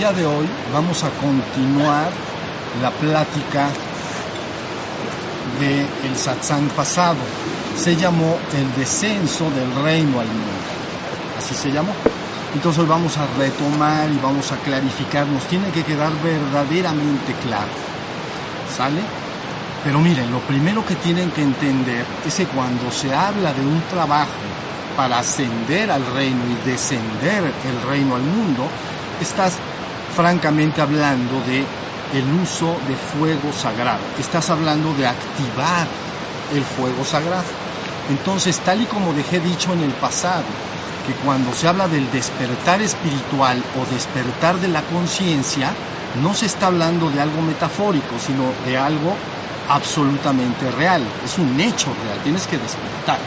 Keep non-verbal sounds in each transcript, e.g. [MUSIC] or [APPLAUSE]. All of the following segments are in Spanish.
día de hoy vamos a continuar la plática del el satsang pasado. Se llamó el descenso del reino al mundo. Así se llamó. Entonces hoy vamos a retomar y vamos a clarificar. Nos tiene que quedar verdaderamente claro. ¿Sale? Pero miren, lo primero que tienen que entender es que cuando se habla de un trabajo para ascender al reino y descender el reino al mundo, estás francamente hablando de el uso de fuego sagrado. Estás hablando de activar el fuego sagrado. Entonces, tal y como dejé dicho en el pasado, que cuando se habla del despertar espiritual o despertar de la conciencia, no se está hablando de algo metafórico, sino de algo absolutamente real. Es un hecho real, tienes que despertar,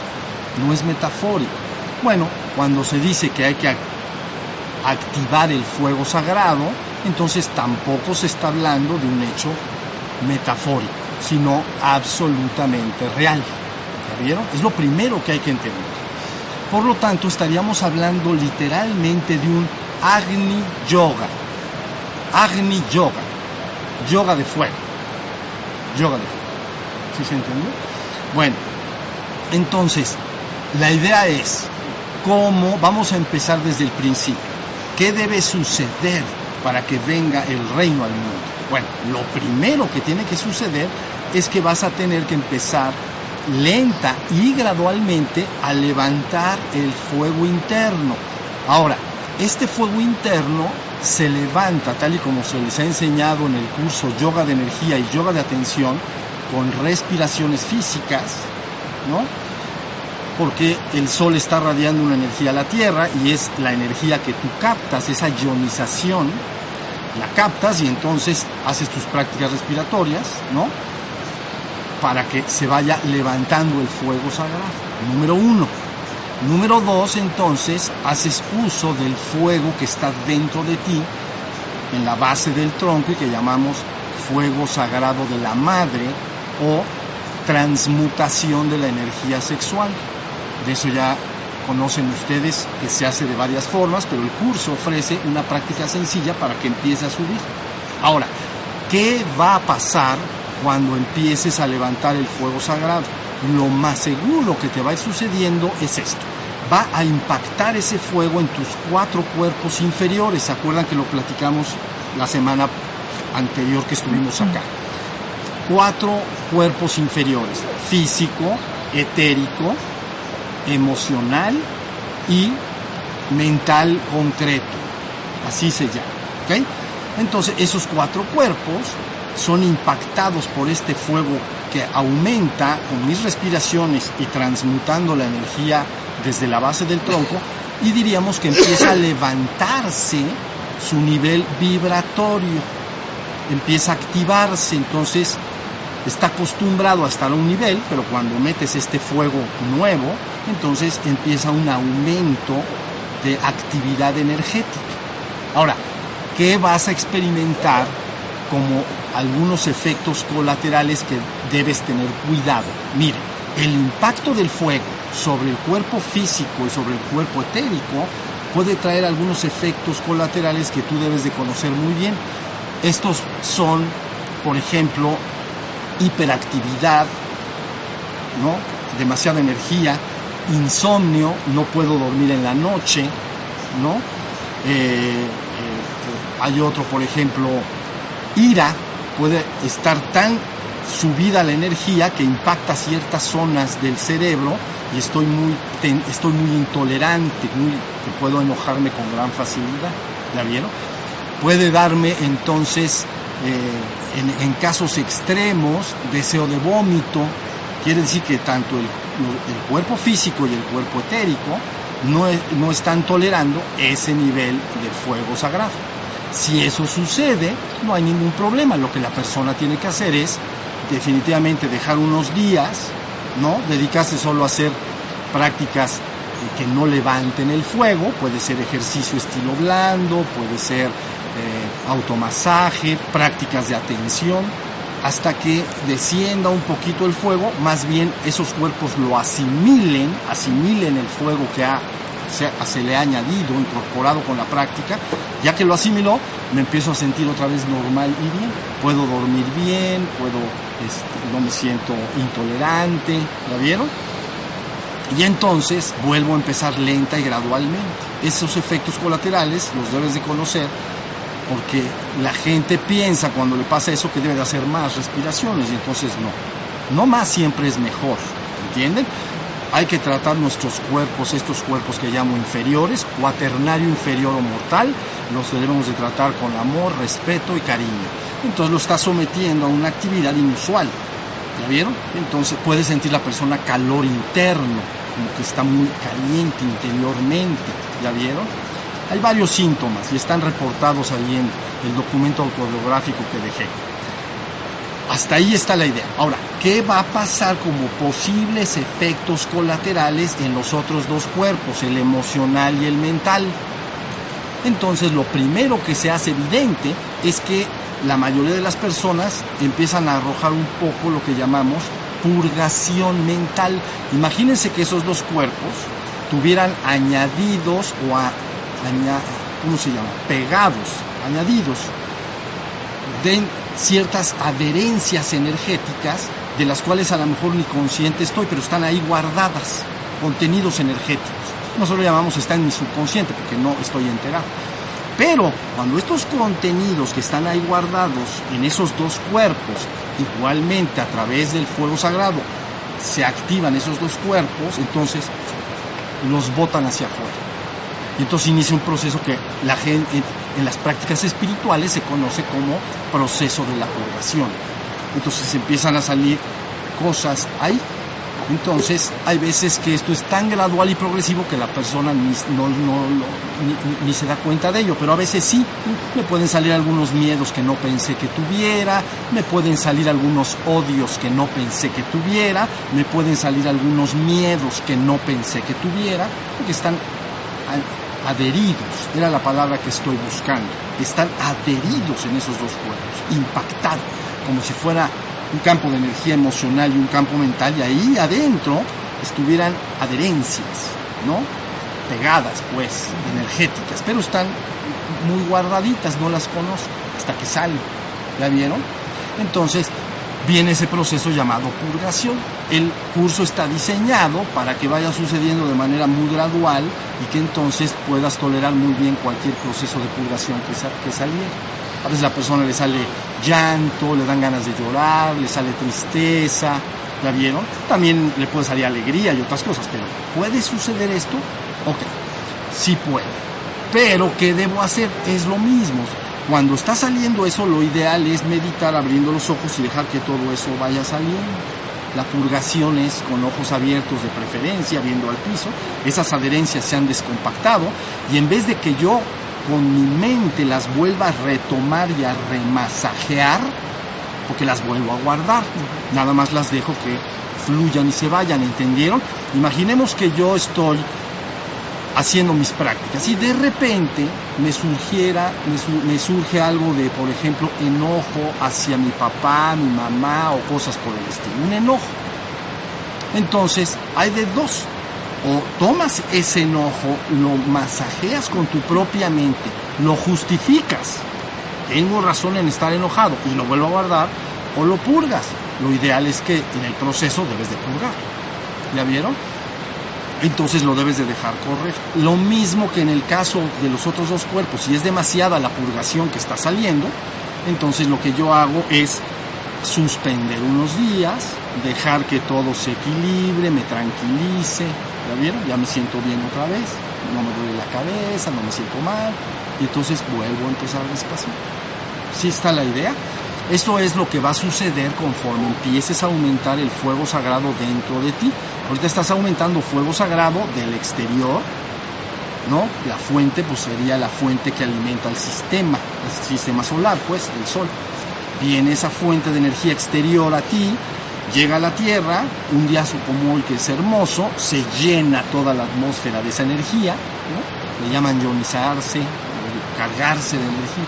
no es metafórico. Bueno, cuando se dice que hay que activar el fuego sagrado, entonces tampoco se está hablando de un hecho metafórico, sino absolutamente real. ¿Ya vieron? Es lo primero que hay que entender. Por lo tanto, estaríamos hablando literalmente de un Agni Yoga. Agni Yoga. Yoga de fuego. Yoga de fuego. ¿Sí se entendió? Bueno, entonces, la idea es cómo vamos a empezar desde el principio. ¿Qué debe suceder para que venga el reino al mundo? Bueno, lo primero que tiene que suceder es que vas a tener que empezar lenta y gradualmente a levantar el fuego interno. Ahora, este fuego interno se levanta tal y como se les ha enseñado en el curso Yoga de Energía y Yoga de Atención con respiraciones físicas, ¿no? Porque el sol está radiando una energía a la Tierra y es la energía que tú captas, esa ionización, la captas y entonces haces tus prácticas respiratorias, ¿no? Para que se vaya levantando el fuego sagrado. Número uno. Número dos, entonces, haces uso del fuego que está dentro de ti, en la base del tronco y que llamamos fuego sagrado de la madre o transmutación de la energía sexual. De eso ya conocen ustedes que se hace de varias formas, pero el curso ofrece una práctica sencilla para que empiece a subir. Ahora, ¿qué va a pasar cuando empieces a levantar el fuego sagrado? Lo más seguro que te va a ir sucediendo es esto. Va a impactar ese fuego en tus cuatro cuerpos inferiores. ¿Se acuerdan que lo platicamos la semana anterior que estuvimos acá? Cuatro cuerpos inferiores. Físico, etérico, emocional y mental concreto. Así se llama. Entonces esos cuatro cuerpos son impactados por este fuego que aumenta con mis respiraciones y transmutando la energía desde la base del tronco y diríamos que empieza a levantarse su nivel vibratorio, empieza a activarse, entonces está acostumbrado a estar a un nivel, pero cuando metes este fuego nuevo, entonces empieza un aumento de actividad energética. Ahora, ¿qué vas a experimentar como algunos efectos colaterales que debes tener cuidado? Mire, el impacto del fuego sobre el cuerpo físico y sobre el cuerpo etérico puede traer algunos efectos colaterales que tú debes de conocer muy bien. Estos son, por ejemplo, hiperactividad, ¿no? demasiada energía, insomnio, no puedo dormir en la noche, ¿no? Eh, eh, hay otro, por ejemplo, ira, puede estar tan subida la energía que impacta ciertas zonas del cerebro y estoy muy, estoy muy intolerante, muy, que puedo enojarme con gran facilidad, ¿ya vieron? Puede darme entonces eh, en, en, casos extremos, deseo de vómito, quiere decir que tanto el, el cuerpo físico y el cuerpo etérico no, no están tolerando ese nivel de fuego sagrado. Si eso sucede, no hay ningún problema. Lo que la persona tiene que hacer es definitivamente dejar unos días, ¿no? Dedicarse solo a hacer prácticas que no levanten el fuego, puede ser ejercicio estilo blando, puede ser eh, automasaje, prácticas de atención, hasta que descienda un poquito el fuego, más bien esos cuerpos lo asimilen, asimilen el fuego que se le ha añadido, incorporado con la práctica, ya que lo asimiló, me empiezo a sentir otra vez normal y bien. Puedo dormir bien, puedo, este, no me siento intolerante, ¿la vieron? Y entonces vuelvo a empezar lenta y gradualmente. Esos efectos colaterales los debes de conocer porque la gente piensa cuando le pasa eso que debe de hacer más respiraciones y entonces no. No más siempre es mejor, ¿entienden? Hay que tratar nuestros cuerpos, estos cuerpos que llamo inferiores, cuaternario inferior o mortal, los debemos de tratar con amor, respeto y cariño. Entonces lo está sometiendo a una actividad inusual. ¿Ya vieron? Entonces puede sentir la persona calor interno, como que está muy caliente interiormente. ¿Ya vieron? Hay varios síntomas y están reportados ahí en el documento autobiográfico que dejé. Hasta ahí está la idea. Ahora, ¿qué va a pasar como posibles efectos colaterales en los otros dos cuerpos, el emocional y el mental? Entonces, lo primero que se hace evidente es que la mayoría de las personas empiezan a arrojar un poco lo que llamamos purgación mental. Imagínense que esos dos cuerpos tuvieran añadidos o a, ¿cómo se llama? Pegados, añadidos de ciertas adherencias energéticas de las cuales a lo mejor ni consciente estoy, pero están ahí guardadas, contenidos energéticos. Nosotros lo llamamos está en mi subconsciente porque no estoy enterado. Pero cuando estos contenidos que están ahí guardados en esos dos cuerpos, igualmente a través del fuego sagrado, se activan esos dos cuerpos, entonces los botan hacia afuera. Y entonces inicia un proceso que la gente, en las prácticas espirituales se conoce como proceso de la purgación. Entonces empiezan a salir cosas ahí entonces, hay veces que esto es tan gradual y progresivo que la persona ni, ni, se da cuenta de ello, pero a veces sí, me pueden salir algunos miedos que no pensé que tuviera, me pueden salir algunos odios que no pensé que tuviera, me pueden salir algunos miedos que no pensé que tuviera, porque están adheridos, era la palabra que estoy buscando, están adheridos en esos dos cuerpos, impactados, como si fuera un campo de energía emocional y un campo mental, y ahí adentro estuvieran adherencias, ¿no? Pegadas, pues, energéticas, pero están muy guardaditas, no las conozco, hasta que salen. ¿Ya vieron? Entonces, viene ese proceso llamado purgación. El curso está diseñado para que vaya sucediendo de manera muy gradual y que entonces puedas tolerar muy bien cualquier proceso de purgación que, que saliera. A veces la persona le sale llanto, le dan ganas de llorar, le sale tristeza, ¿la vieron? También le puede salir alegría y otras cosas, pero ¿puede suceder esto? Ok, sí puede. Pero ¿qué debo hacer? Es lo mismo. Cuando está saliendo eso, lo ideal es meditar abriendo los ojos y dejar que todo eso vaya saliendo. La purgación es con ojos abiertos de preferencia, viendo al piso. Esas adherencias se han descompactado y en vez de que yo con mi mente las vuelva a retomar y a remasajear, porque las vuelvo a guardar. Nada más las dejo que fluyan y se vayan, ¿entendieron? Imaginemos que yo estoy haciendo mis prácticas y de repente me surgiera, me, surge algo de, por ejemplo, enojo hacia mi papá, mi mamá o cosas por el estilo, un enojo. Entonces, hay de dos o tomas ese enojo, lo masajeas con tu propia mente, lo justificas, tengo razón en estar enojado y lo vuelvo a guardar, o lo purgas. Lo ideal es que en el proceso debes de purgar. ¿Ya vieron? Entonces lo debes de dejar correr. Lo mismo que en el caso de los otros dos cuerpos, si es demasiada la purgación que está saliendo, entonces lo que yo hago es suspender unos días, dejar que todo se equilibre, me tranquilice, ¿Ya vieron? Ya me siento bien otra vez, no me duele la cabeza, no me siento mal, y entonces vuelvo a empezar despacio. ¿Sí está la idea? Esto es lo que va a suceder conforme empieces a aumentar el fuego sagrado dentro de ti. Ahorita estás aumentando fuego sagrado del exterior, ¿no? La fuente pues sería la fuente que alimenta el sistema, el sistema solar, pues, el sol. Viene esa fuente de energía exterior a ti, llega a la Tierra, un día como hoy que es hermoso, se llena toda la atmósfera de esa energía, le llaman ionizarse, cargarse de energía.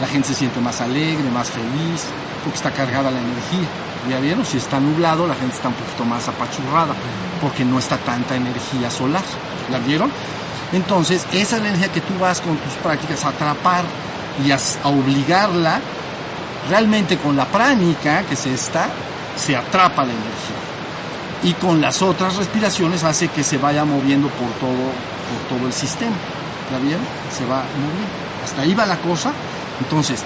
La gente se siente más alegre, más feliz, porque está cargada la energía. ¿Ya vieron? Si está nublado, la gente está un poquito más apachurrada, porque no está tanta energía solar. ¿La vieron? Entonces, esa es la energía que tú vas con tus prácticas a atrapar y a, obligarla, realmente con la pránica que se está, se atrapa la energía. Y con las otras respiraciones hace que se vaya moviendo por todo, por todo el sistema. ¿Ya vieron? Se va moviendo. Hasta ahí va la cosa. Entonces,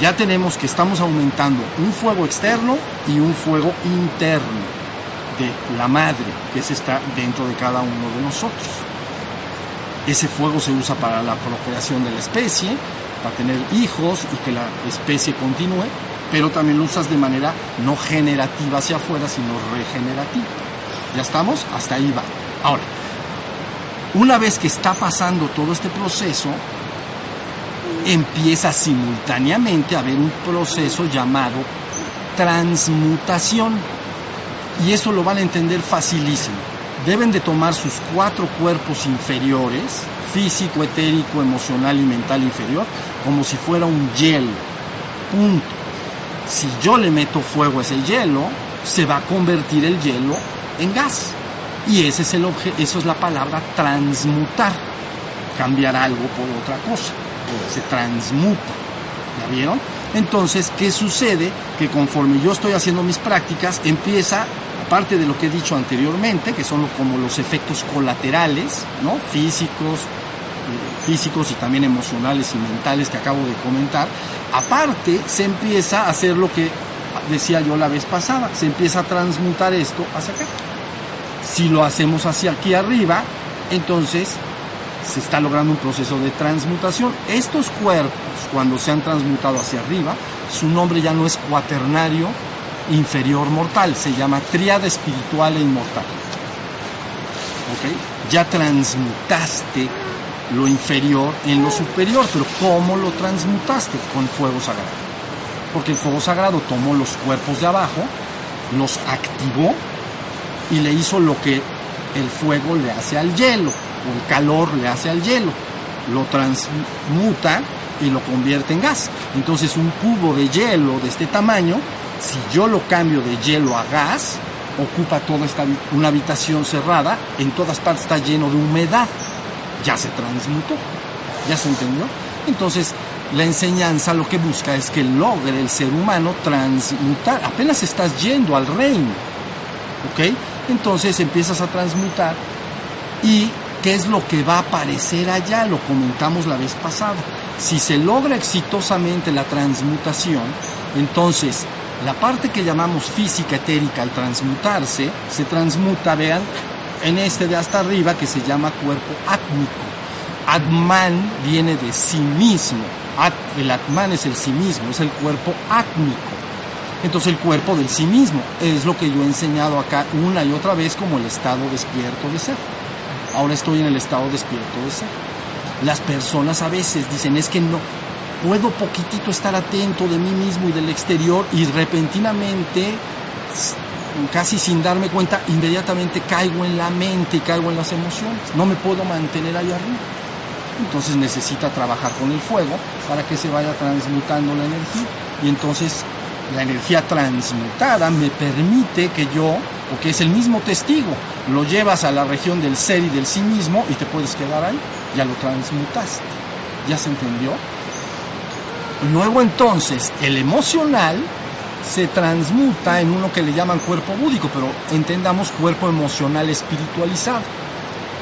ya tenemos que estamos aumentando un fuego externo y un fuego interno de la madre, que se está dentro de cada uno de nosotros. Ese fuego se usa para la procreación de la especie, para tener hijos y que la especie continúe, pero también lo usas de manera no generativa hacia afuera, sino regenerativa. ¿Ya estamos? Hasta ahí va. Ahora, una vez que está pasando todo este proceso, empieza simultáneamente a haber un proceso llamado transmutación. Y eso lo van a entender facilísimo. Deben de tomar sus cuatro cuerpos inferiores, físico, etérico, emocional y mental inferior, como si fuera un hielo. Punto. Si yo le meto fuego a ese hielo, se va a convertir el hielo en gas. Y ese es el eso es la palabra transmutar. Cambiar algo por otra cosa se transmuta. ¿Ya vieron? Entonces, ¿qué sucede? Que conforme yo estoy haciendo mis prácticas, empieza, aparte de lo que he dicho anteriormente, que son como los efectos colaterales, ¿no? Físicos, eh, físicos y también emocionales y mentales que acabo de comentar, aparte se empieza a hacer lo que decía yo la vez pasada, se empieza a transmutar esto hacia acá. Si lo hacemos hacia aquí arriba, entonces se está logrando un proceso de transmutación. Estos cuerpos, cuando se han transmutado hacia arriba, su nombre ya no es cuaternario inferior mortal, se llama tríada espiritual e inmortal. Ya transmutaste lo inferior en lo superior, pero ¿cómo lo transmutaste? Con fuego sagrado. Porque el fuego sagrado tomó los cuerpos de abajo, los activó y le hizo lo que el fuego le hace al hielo el calor le hace al hielo, lo transmuta y lo convierte en gas. Entonces un cubo de hielo de este tamaño, si yo lo cambio de hielo a gas, ocupa toda esta una habitación cerrada, en todas partes está lleno de humedad. Ya se transmutó. ¿Ya se entendió? Entonces, la enseñanza lo que busca es que logre el ser humano transmutar. Apenas estás yendo al reino. ¿Ok? Entonces empiezas a transmutar y qué es lo que va a aparecer allá, lo comentamos la vez pasada. Si se logra exitosamente la transmutación, entonces la parte que llamamos física etérica al transmutarse, se transmuta, vean, en este de hasta arriba que se llama cuerpo átmico. Atman viene de sí mismo. el Atman es el sí mismo, es el cuerpo átmico. Entonces el cuerpo del sí mismo es lo que yo he enseñado acá una y otra vez como el estado despierto de ser ahora estoy en el estado despierto de ser. Las personas a veces dicen, es que no, puedo poquitito estar atento de mí mismo y del exterior y repentinamente, casi sin darme cuenta, inmediatamente caigo en la mente y caigo en las emociones. No me puedo mantener ahí arriba. Entonces necesita trabajar con el fuego para que se vaya transmutando la energía. Y entonces la energía transmutada me permite que yo, porque es el mismo testigo, lo llevas a la región del ser y del sí mismo y te puedes quedar ahí, ya lo transmutaste, ya se entendió. Luego entonces el emocional se transmuta en uno que le llaman cuerpo búdico, pero entendamos cuerpo emocional espiritualizado.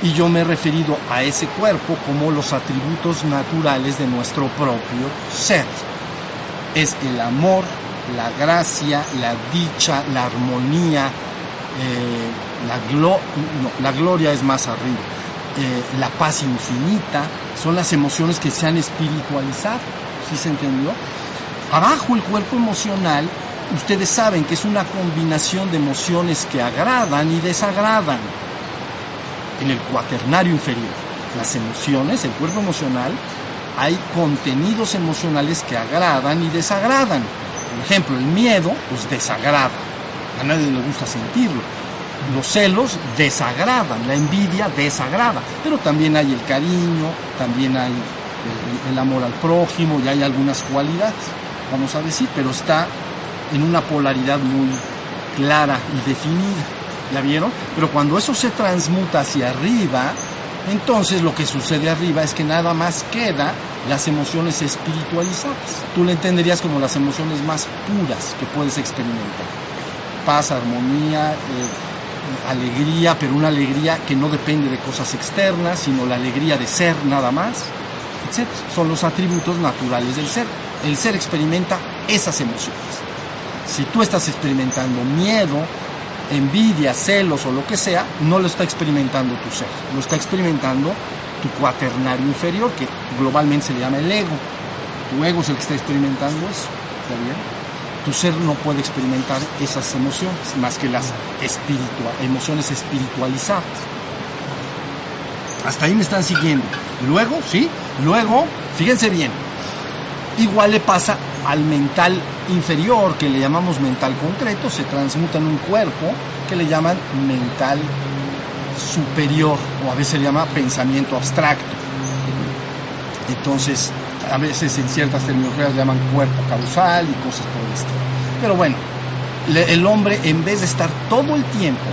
Y yo me he referido a ese cuerpo como los atributos naturales de nuestro propio ser. Es el amor, la gracia, la dicha, la armonía, eh, la, la, gloria es más arriba, eh, la paz infinita, son las emociones que se han espiritualizado, ¿sí se entendió? Abajo el cuerpo emocional, ustedes saben que es una combinación de emociones que agradan y desagradan. En el cuaternario inferior, las emociones, el cuerpo emocional, hay contenidos emocionales que agradan y desagradan. Por ejemplo, el miedo, pues desagrada. A nadie le gusta sentirlo. Los celos desagradan, la envidia desagrada. Pero también hay el cariño, también hay el, amor al prójimo y hay algunas cualidades, vamos a decir, pero está en una polaridad muy clara y definida. ¿Ya vieron? Pero cuando eso se transmuta hacia arriba, Entonces lo que sucede arriba es que nada más queda las emociones espiritualizadas. Tú le entenderías como las emociones más puras que puedes experimentar. Paz, armonía, eh, alegría, pero una alegría que no depende de cosas externas, sino la alegría de ser nada más, etc. Son los atributos naturales del ser. El ser experimenta esas emociones. Si tú estás experimentando miedo, envidia, celos o lo que sea, no lo está experimentando tu ser, lo está experimentando tu cuaternario inferior, que globalmente se le llama el ego. Tu ego es el que está experimentando eso. ¿Está bien? Tu ser no puede experimentar esas emociones, más que las emociones espiritualizadas. Hasta ahí me están siguiendo. Luego, ¿sí? Luego, fíjense bien, igual le pasa al mental inferior, que le llamamos mental concreto, se transmuta en un cuerpo que le llaman mental superior, o a veces se llama pensamiento abstracto. Entonces, a veces en ciertas terminologías llaman cuerpo causal y cosas por el estilo. Pero bueno, el hombre en vez de estar todo el tiempo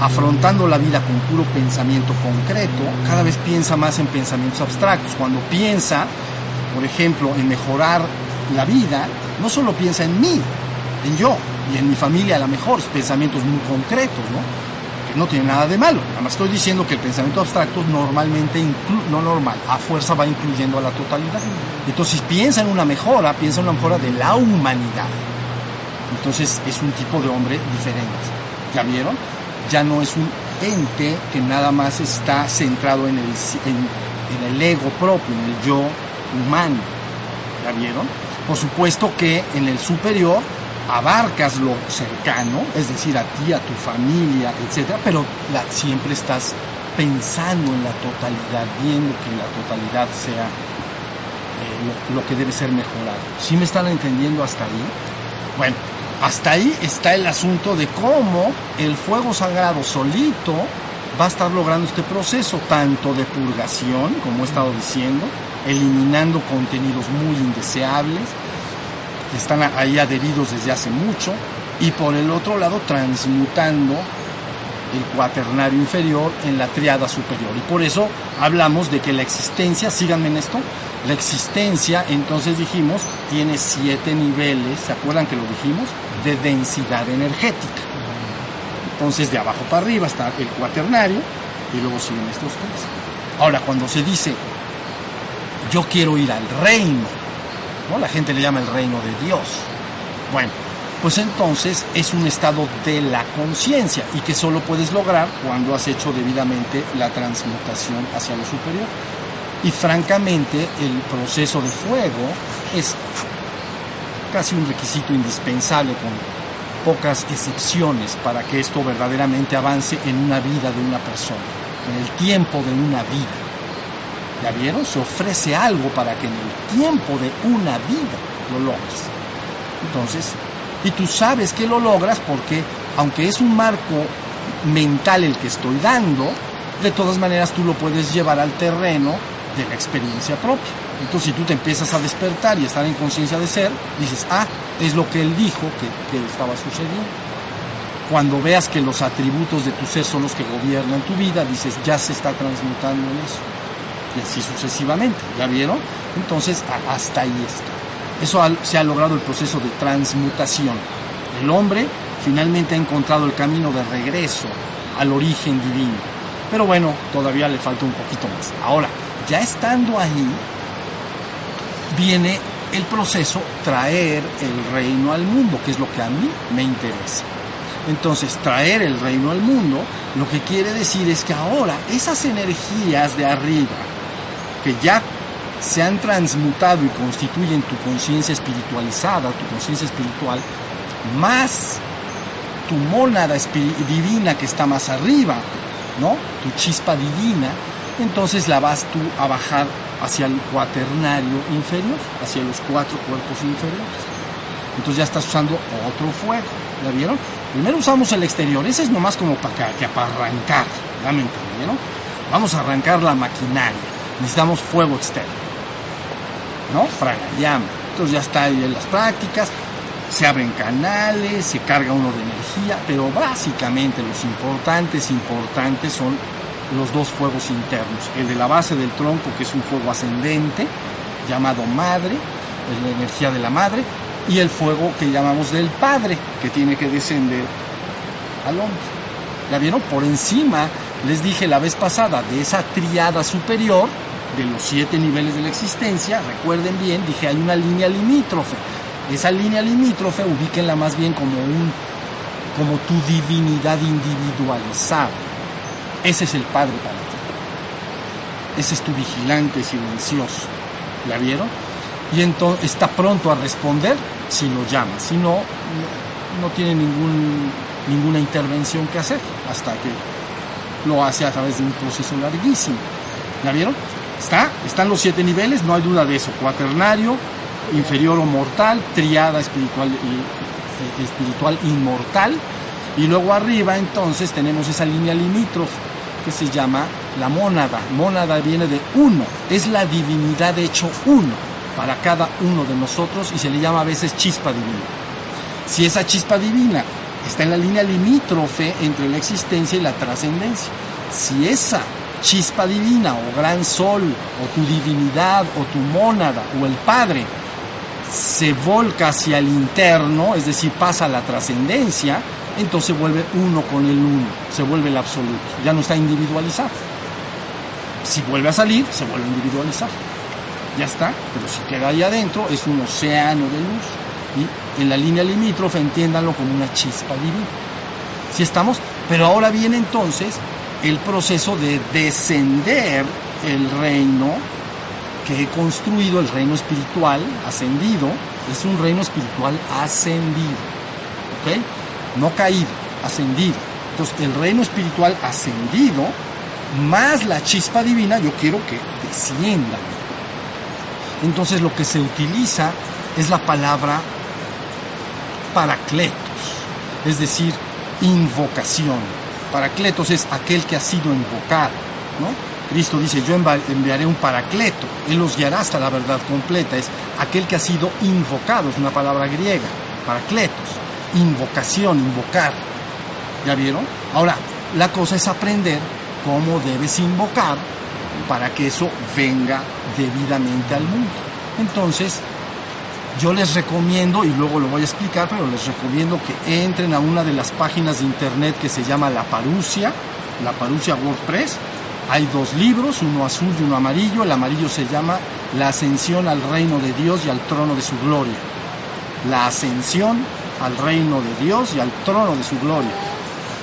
afrontando la vida con puro pensamiento concreto, cada vez piensa más en pensamientos abstractos. Cuando piensa, por ejemplo, en mejorar la vida, no solo piensa en mí, en yo y en mi familia a lo mejor, pensamientos muy concretos, ¿no? Que no tiene nada de malo. Nada más estoy diciendo que el pensamiento abstracto normalmente, no normal, a fuerza va incluyendo a la totalidad. Entonces piensa en una mejora, piensa en una mejora de la humanidad. Entonces es un tipo de hombre diferente. ¿Ya vieron? Ya no es un ente que nada más está centrado en el, ego propio, en el yo humano. ¿Ya vieron? Por supuesto que en el superior abarcas lo cercano, es decir, a ti, a tu familia, etcétera, pero siempre estás pensando en la totalidad, viendo que la totalidad sea eh, lo, lo, que debe ser mejorado. ¿Sí me están entendiendo hasta ahí? Bueno, hasta ahí está el asunto de cómo el fuego sagrado solito va a estar logrando este proceso, tanto de purgación, como he estado diciendo, eliminando contenidos muy indeseables, que están ahí adheridos desde hace mucho, y por el otro lado transmutando el cuaternario inferior en la triada superior. Y por eso hablamos de que la existencia, síganme en esto, la existencia, entonces dijimos, tiene siete niveles, ¿se acuerdan que lo dijimos? De densidad energética. Entonces de abajo para arriba está el cuaternario y luego siguen estos tres. Ahora, cuando se dice yo quiero ir al reino. ¿no? La gente le llama el reino de Dios. Bueno, pues entonces es un estado de la conciencia y que solo puedes lograr cuando has hecho debidamente la transmutación hacia lo superior. Y francamente el proceso de fuego es casi un requisito indispensable con pocas excepciones para que esto verdaderamente avance en una vida de una persona, en el tiempo de una vida. ¿Ya vieron? Se ofrece algo para que en el tiempo de una vida lo logres. Entonces, y tú sabes que lo logras porque, aunque es un marco mental el que estoy dando, de todas maneras tú lo puedes llevar al terreno de la experiencia propia. Entonces, si tú te empiezas a despertar y estar en conciencia de ser, dices, ah, es lo que él dijo que, estaba sucediendo. Cuando veas que los atributos de tu ser son los que gobiernan tu vida, dices, ya se está transmutando en eso y así sucesivamente. ¿Ya vieron? Entonces, hasta ahí está. Eso se ha logrado el proceso de transmutación. El hombre finalmente ha encontrado el camino de regreso al origen divino. Pero bueno, todavía le falta un poquito más. Ahora, ya estando ahí, viene el proceso traer el reino al mundo, que es lo que a mí me interesa. Entonces, traer el reino al mundo, lo que quiere decir es que ahora esas energías de arriba, que ya se han transmutado y constituyen tu conciencia espiritualizada, tu conciencia espiritual, más tu mónada divina que está más arriba, ¿no? Tu chispa divina, entonces la vas tú a bajar hacia el cuaternario inferior, hacia los cuatro cuerpos inferiores. Entonces ya estás usando otro fuego, ¿ya vieron? Primero usamos el exterior, ese es nomás como para, para arrancar, ¿ya me entendieron? Vamos a arrancar la maquinaria necesitamos fuego externo, ¿no? llama. Entonces ya está ahí en las prácticas, se abren canales, se carga uno de energía, pero básicamente los importantes, importantes son los dos fuegos internos, el de la base del tronco, que es un fuego ascendente, llamado madre, es la energía de la madre, y el fuego que llamamos del padre, que tiene que descender al hombre. ¿Ya vieron? Por encima, les dije la vez pasada, de esa triada superior, de los siete niveles de la existencia, recuerden bien, dije hay una línea limítrofe. Esa línea limítrofe ubíquenla más bien como un como tu divinidad individualizada. Ese es el Padre para ti. Ese es tu vigilante silencioso. ¿La vieron? Y entonces está pronto a responder si lo llama. Si no, no tiene ningún, ninguna intervención que hacer hasta que lo hace a través de un proceso larguísimo. ¿La vieron? Está, están los siete niveles, no hay duda de eso. Cuaternario, inferior o mortal, triada espiritual y espiritual inmortal. Y luego arriba entonces tenemos esa línea limítrofe que se llama la mónada. Mónada viene de uno, es la divinidad hecho uno para cada uno de nosotros y se le llama a veces chispa divina. Si esa chispa divina está en la línea limítrofe entre la existencia y la trascendencia, si esa chispa divina o gran sol o tu divinidad o tu mónada o el Padre se volca hacia el interno, es decir, pasa a la trascendencia, entonces vuelve uno con el uno, se vuelve el absoluto, ya no está individualizado. Si vuelve a salir, se vuelve a individualizar. Ya está, pero si queda ahí adentro es un océano de luz. Y en la línea limítrofe entiéndanlo como una chispa divina. Si estamos, pero ahora viene entonces el proceso de descender el reino que he construido, el reino espiritual ascendido, es un reino espiritual ascendido, ¿ok? No caído, ascendido. Entonces, el reino espiritual ascendido, más la chispa divina, yo quiero que descienda. Entonces, lo que se utiliza es la palabra paracletos, es decir, invocación. Paracletos es aquel que ha sido invocado, ¿no? Cristo dice, yo enviaré un paracleto, Él los guiará hasta la verdad completa, es aquel que ha sido invocado, es una palabra griega, paracletos, invocación, invocar. ¿Ya vieron? Ahora, la cosa es aprender cómo debes invocar para que eso venga debidamente al mundo. Entonces, yo les recomiendo, y luego lo voy a explicar, pero les recomiendo que entren a una de las páginas de internet que se llama La Parusia, La Parusia WordPress, hay dos libros, uno azul y uno amarillo. El amarillo se llama La ascensión al reino de Dios y al trono de su gloria. La ascensión al reino de Dios y al trono de su gloria.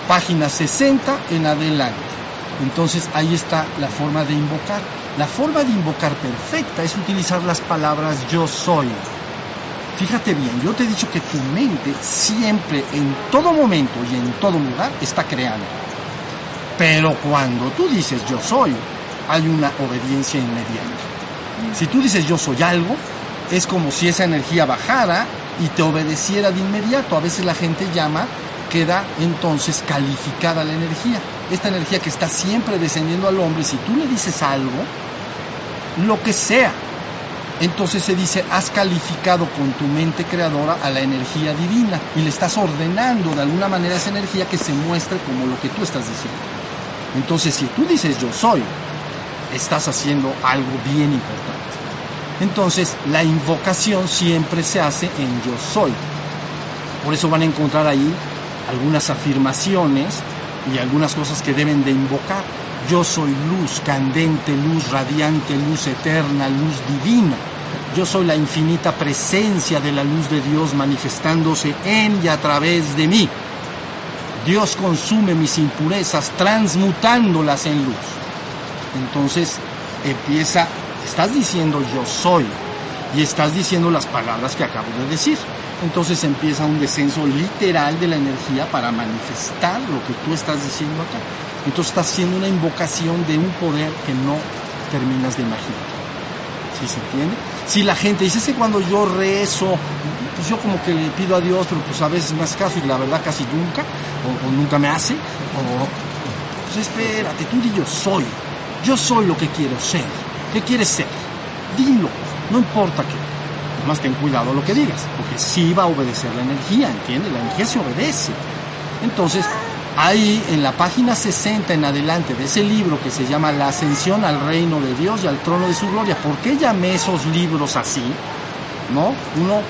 Página 60 en adelante. Entonces ahí está la forma de invocar. La forma de invocar perfecta es utilizar las palabras yo soy. Fíjate bien, yo te he dicho que tu mente siempre, en todo momento y en todo lugar, está creando. Pero cuando tú dices yo soy, hay una obediencia inmediata. Si tú dices yo soy algo, es como si esa energía bajara y te obedeciera de inmediato. A veces la gente llama, queda entonces calificada la energía. Esta energía que está siempre descendiendo al hombre, si tú le dices algo, lo que sea, entonces se dice, has calificado con tu mente creadora a la energía divina y le estás ordenando de alguna manera esa energía que se muestre como lo que tú estás diciendo. Entonces, si tú dices yo soy, estás haciendo algo bien importante. Entonces, la invocación siempre se hace en yo soy. Por eso van a encontrar ahí algunas afirmaciones y algunas cosas que deben de invocar. Yo soy luz, candente, luz radiante, luz eterna, luz divina. Yo soy la infinita presencia de la luz de Dios manifestándose en y a través de mí. Dios consume mis impurezas transmutándolas en luz. Entonces empieza, estás diciendo yo soy y estás diciendo las palabras que acabo de decir. Entonces empieza un descenso literal de la energía para manifestar lo que tú estás diciendo acá. Entonces estás haciendo una invocación de un poder que no terminas de imaginar. ¿Sí se entiende? Si la gente dice, es que cuando yo rezo, pues yo como que le pido a Dios, pero pues a veces me hace caso y la verdad casi nunca, o, nunca me hace, o pues espérate, tú di yo soy, yo soy lo que quiero ser. ¿Qué quieres ser? Dilo, no importa qué. Además ten cuidado lo que digas, porque sí va a obedecer la energía, ¿entiendes? La energía se obedece. Entonces, ahí en la página 60 en adelante de ese libro que se llama La ascensión al reino de Dios y al trono de su gloria. ¿Por qué llamé esos libros así? ¿No? Uno,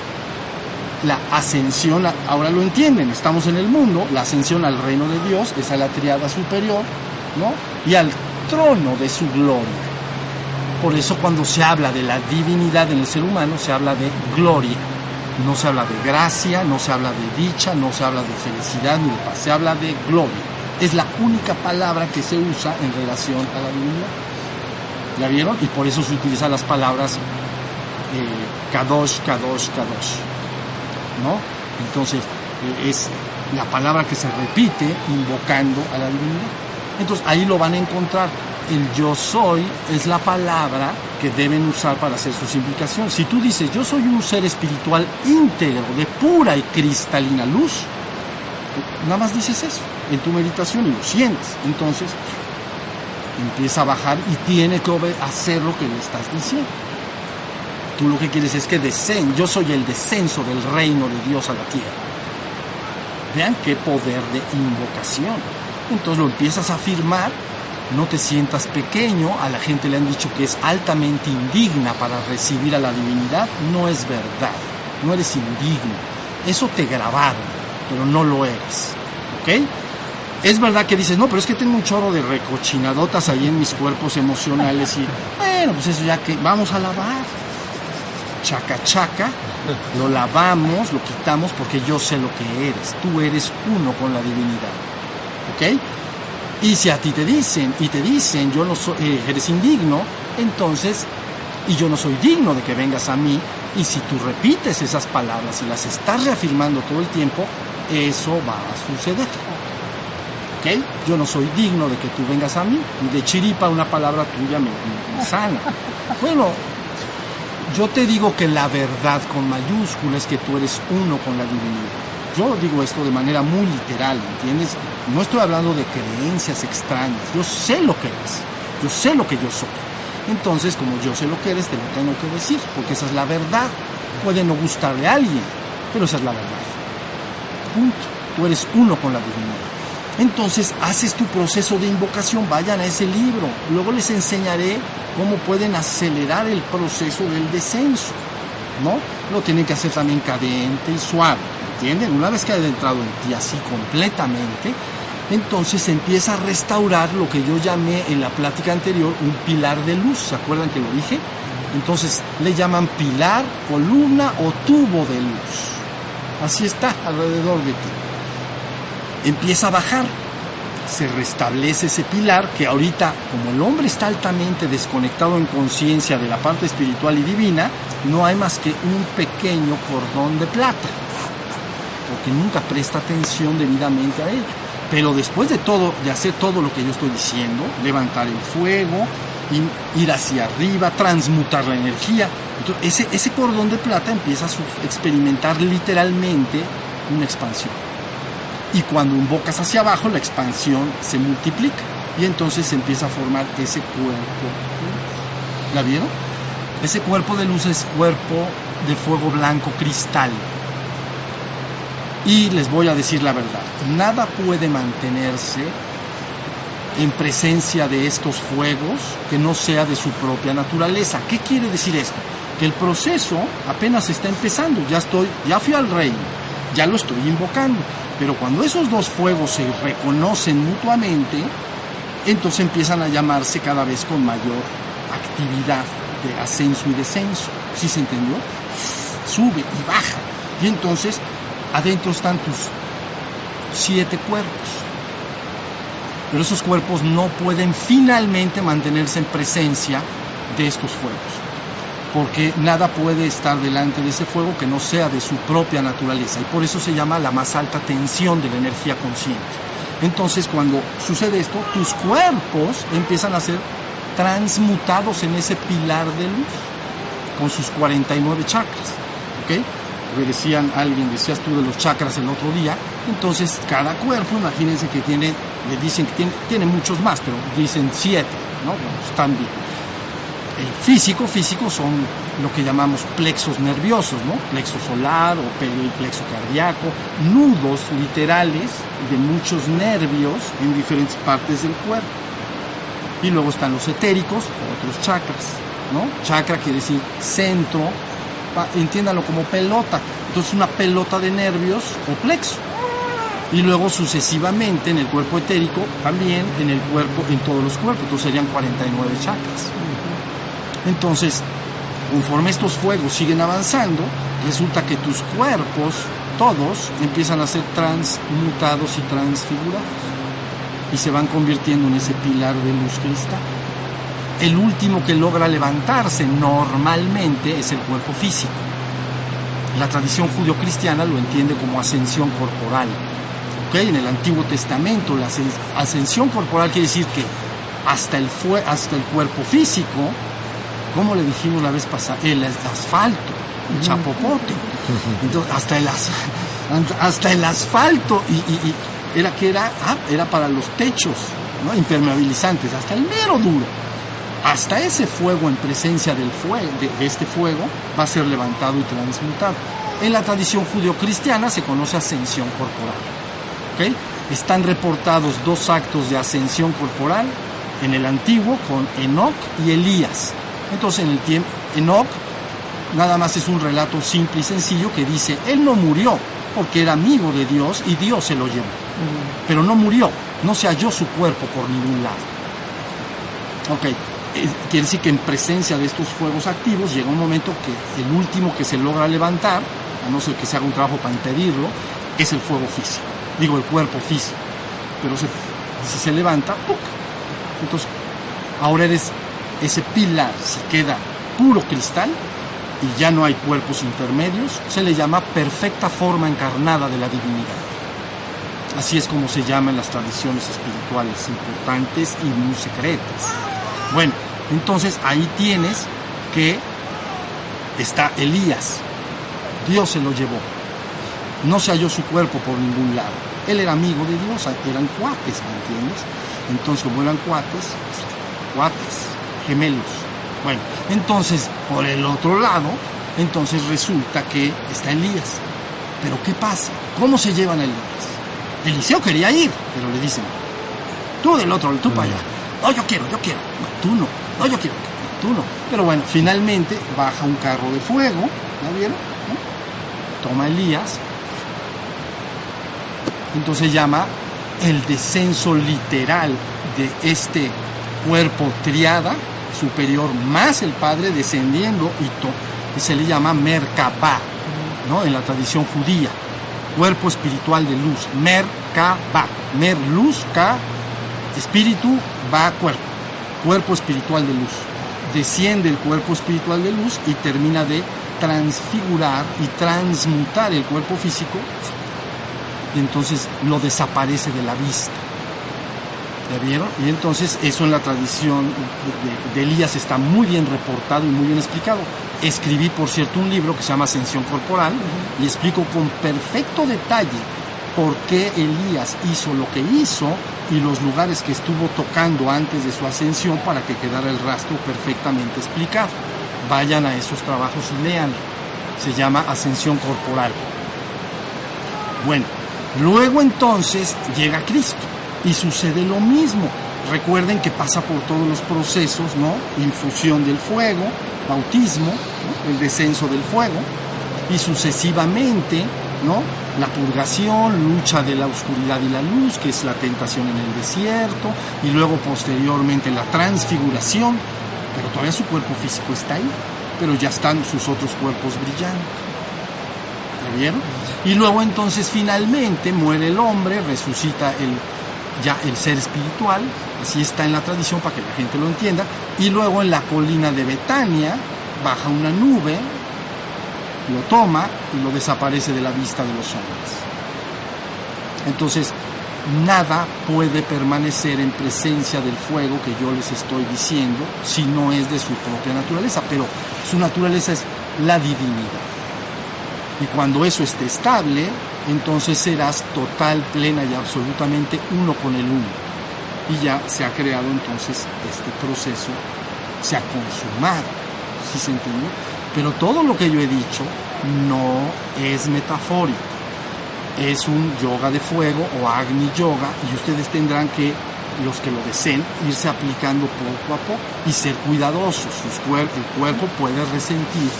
la ascensión, ahora lo entienden, estamos en el mundo, la ascensión al reino de Dios, es a la triada superior, ¿no? Y al trono de su gloria. Por eso cuando se habla de la divinidad en el ser humano, se habla de gloria. No se habla de gracia, no se habla de dicha, no se habla de felicidad ni de paz, se habla de gloria. Es la única palabra que se usa en relación a la divinidad. ¿Ya vieron? Y por eso se utilizan las palabras eh, Kadosh, Kadosh, Kadosh. ¿No? Entonces, eh, es la palabra que se repite invocando a la divinidad. Entonces, ahí lo van a encontrar. El yo soy es la palabra que deben usar para hacer sus implicaciones. Si tú dices, yo soy un ser espiritual íntegro, de pura y cristalina luz, nada más dices eso en tu meditación y lo sientes. Entonces empieza a bajar y tiene que hacer lo que le estás diciendo. Tú lo que quieres es que descen, yo soy el descenso del reino de Dios a la tierra. Vean qué poder de invocación. Entonces lo empiezas a afirmar no te sientas pequeño, a la gente le han dicho que es altamente indigna para recibir a la divinidad, no es verdad, no eres indigno, eso te grabaron, pero no lo eres, ¿ok? Es verdad que dices, no, pero es que tengo un chorro de recochinadotas ahí en mis cuerpos emocionales y, bueno, pues eso ya que vamos a lavar, chaca chaca, lo lavamos, lo quitamos porque yo sé lo que eres, tú eres uno con la divinidad, ¿ok? Y si a ti te dicen, y te dicen, yo no eh, eres indigno, entonces, y yo no soy digno de que vengas a mí, y si tú repites esas palabras y las estás reafirmando todo el tiempo, eso va a suceder. ¿Ok? Yo no soy digno de que tú vengas a mí, y de chiripa una palabra tuya me, me sana. Bueno, yo te digo que la verdad con mayúsculas es que tú eres uno con la divinidad. Yo digo esto de manera muy literal, ¿entiendes? No estoy hablando de creencias extrañas. Yo sé lo que eres. Yo sé lo que yo soy. Entonces, como yo sé lo que eres, te lo tengo que decir, porque esa es la verdad. Puede no gustarle a alguien, pero esa es la verdad. Punto. Tú eres uno con la divinidad. Entonces, haces tu proceso de invocación, vayan a ese libro. Luego les enseñaré cómo pueden acelerar el proceso del descenso. ¿No? Lo tienen que hacer también cadente y suave. ¿Entienden? Una vez que ha entrado en ti así completamente, entonces empieza a restaurar lo que yo llamé en la plática anterior un pilar de luz. ¿Se acuerdan que lo dije? Entonces le llaman pilar, columna o tubo de luz. Así está alrededor de ti. Empieza a bajar. Se restablece ese pilar que ahorita, como el hombre está altamente desconectado en conciencia de la parte espiritual y divina, no hay más que un pequeño cordón de plata porque nunca presta atención debidamente a ello. Pero después de todo, de hacer todo lo que yo estoy diciendo, levantar el fuego, ir hacia arriba, transmutar la energía, ese, ese cordón de plata empieza a experimentar literalmente una expansión. Y cuando invocas hacia abajo, la expansión se multiplica y entonces se empieza a formar ese cuerpo. ¿La vieron? Ese cuerpo de luz es cuerpo de fuego blanco cristal. Y les voy a decir la verdad, nada puede mantenerse en presencia de estos fuegos que no sea de su propia naturaleza. ¿Qué quiere decir esto? Que el proceso apenas está empezando, ya estoy, ya fui al reino, ya lo estoy invocando, pero cuando esos dos fuegos se reconocen mutuamente, entonces empiezan a llamarse cada vez con mayor actividad de ascenso y descenso. ¿Sí se entendió? Sube y baja. Y entonces adentro están tus siete cuerpos. Pero esos cuerpos no pueden finalmente mantenerse en presencia de estos fuegos. Porque nada puede estar delante de ese fuego que no sea de su propia naturaleza. Y por eso se llama la más alta tensión de la energía consciente. Entonces cuando sucede esto, tus cuerpos empiezan a ser transmutados en ese pilar de luz con sus 49 chakras. ¿Ok? Decían alguien, decías tú de los chakras el otro día, entonces cada cuerpo, imagínense que tiene, le dicen que tiene, muchos más, pero dicen siete, ¿no? están bien. El físico, físico son lo que llamamos plexos nerviosos, ¿no? Plexo solar o plexo cardíaco, nudos literales de muchos nervios en diferentes partes del cuerpo. Y luego están los etéricos, otros chakras, ¿no? Chakra quiere decir centro, entiéndalo como pelota. Entonces una pelota de nervios o plexo. Y luego sucesivamente en el cuerpo etérico, también en el cuerpo, en todos los cuerpos, entonces serían 49 chakras. Entonces, conforme estos fuegos siguen avanzando, resulta que tus cuerpos, todos, empiezan a ser transmutados y transfigurados. Y se van convirtiendo en ese pilar de luz cristal. El último que logra levantarse normalmente es el cuerpo físico. La tradición judio-cristiana lo entiende como ascensión corporal. ¿Okay? En el Antiguo Testamento la ascensión corporal quiere decir que hasta el, fue, hasta el cuerpo físico como le dijimos la vez pasada, el asfalto, el chapopote, Entonces, hasta el [LAUGHS] hasta el asfalto y, era que era ah, era para los techos, ¿no? impermeabilizantes, hasta el mero duro. Hasta ese fuego en presencia del fuego, de, este fuego va a ser levantado y transmutado. En la tradición judio-cristiana se conoce ascensión corporal. ¿okay? Están reportados dos actos de ascensión corporal en el antiguo con Enoch y Elías. Entonces en el tiempo, Enoch nada más es un relato simple y sencillo que dice, él no murió porque era amigo de Dios y Dios se lo llevó. Pero no murió, no se halló su cuerpo por ningún lado. Ok, eh, quiere decir que en presencia de estos fuegos activos llega un momento que el último que se logra levantar, a no ser que se haga un trabajo para impedirlo, es el fuego físico, digo el cuerpo físico. Pero si se levanta, entonces ahora eres ese pilar se queda puro cristal y ya no hay cuerpos intermedios, se le llama perfecta forma encarnada de la divinidad. Así es como se llama en las tradiciones espirituales importantes y muy secretas. Bueno, entonces ahí tienes que está Elías. Dios se lo llevó. No se halló su cuerpo por ningún lado. Él era amigo de Dios, eran cuates, ¿me entiendes? Entonces, como eran cuates, cuates, gemelos. Bueno, entonces, por el otro lado, entonces resulta que está Elías. Pero ¿qué pasa? ¿Cómo se llevan a Elías? Eliseo quería ir, pero le dicen, tú del otro, tú para allá. No, yo quiero, yo quiero. No, tú no. No, yo quiero, tú no. Pero bueno, finalmente baja un carro de fuego, ¿la vieron? Toma Elías. Entonces llama el descenso literal de este cuerpo triada superior más el Padre descendiendo y, se le llama Merkabah, ¿no? en la tradición judía, cuerpo espiritual de luz, Merkabah, Mer luz, Ka, espíritu, va cuerpo, cuerpo espiritual de luz. Desciende el cuerpo espiritual de luz y termina de transfigurar y transmutar el cuerpo físico y entonces lo desaparece de la vista. ¿Ya vieron? Y entonces eso en la tradición de, Elías está muy bien reportado y muy bien explicado. Escribí, por cierto, un libro que se llama Ascensión Corporal y explico con perfecto detalle por qué Elías hizo lo que hizo y los lugares que estuvo tocando antes de su ascensión para que quedara el rastro perfectamente explicado. Vayan a esos trabajos y lean. Se llama Ascensión Corporal. Bueno, luego entonces llega Cristo y sucede lo mismo. Recuerden que pasa por todos los procesos, ¿no? Infusión del fuego, bautismo, el descenso del fuego, y sucesivamente, ¿no? La purgación, lucha de la oscuridad y la luz, que es la tentación en el desierto, y luego posteriormente la transfiguración, pero todavía su cuerpo físico está ahí, pero ya están sus otros cuerpos brillando. ¿Ya vieron? Y luego entonces finalmente muere el hombre, resucita el, ya el ser espiritual, así está en la tradición para que la gente lo entienda, y luego en la colina de Betania baja una nube, lo toma y lo desaparece de la vista de los hombres. Entonces, nada puede permanecer en presencia del fuego que yo les estoy diciendo si no es de su propia naturaleza, pero su naturaleza es la divinidad. Y cuando eso esté estable, entonces serás total, plena y absolutamente uno con el uno. Y ya se ha creado entonces este proceso, se ha consumado, ¿sí se entendió? Pero todo lo que yo he dicho no es metafórico. Es un yoga de fuego o Agni Yoga y ustedes tendrán que, los que lo deseen, irse aplicando poco a poco y ser cuidadosos. El cuerpo puede resentir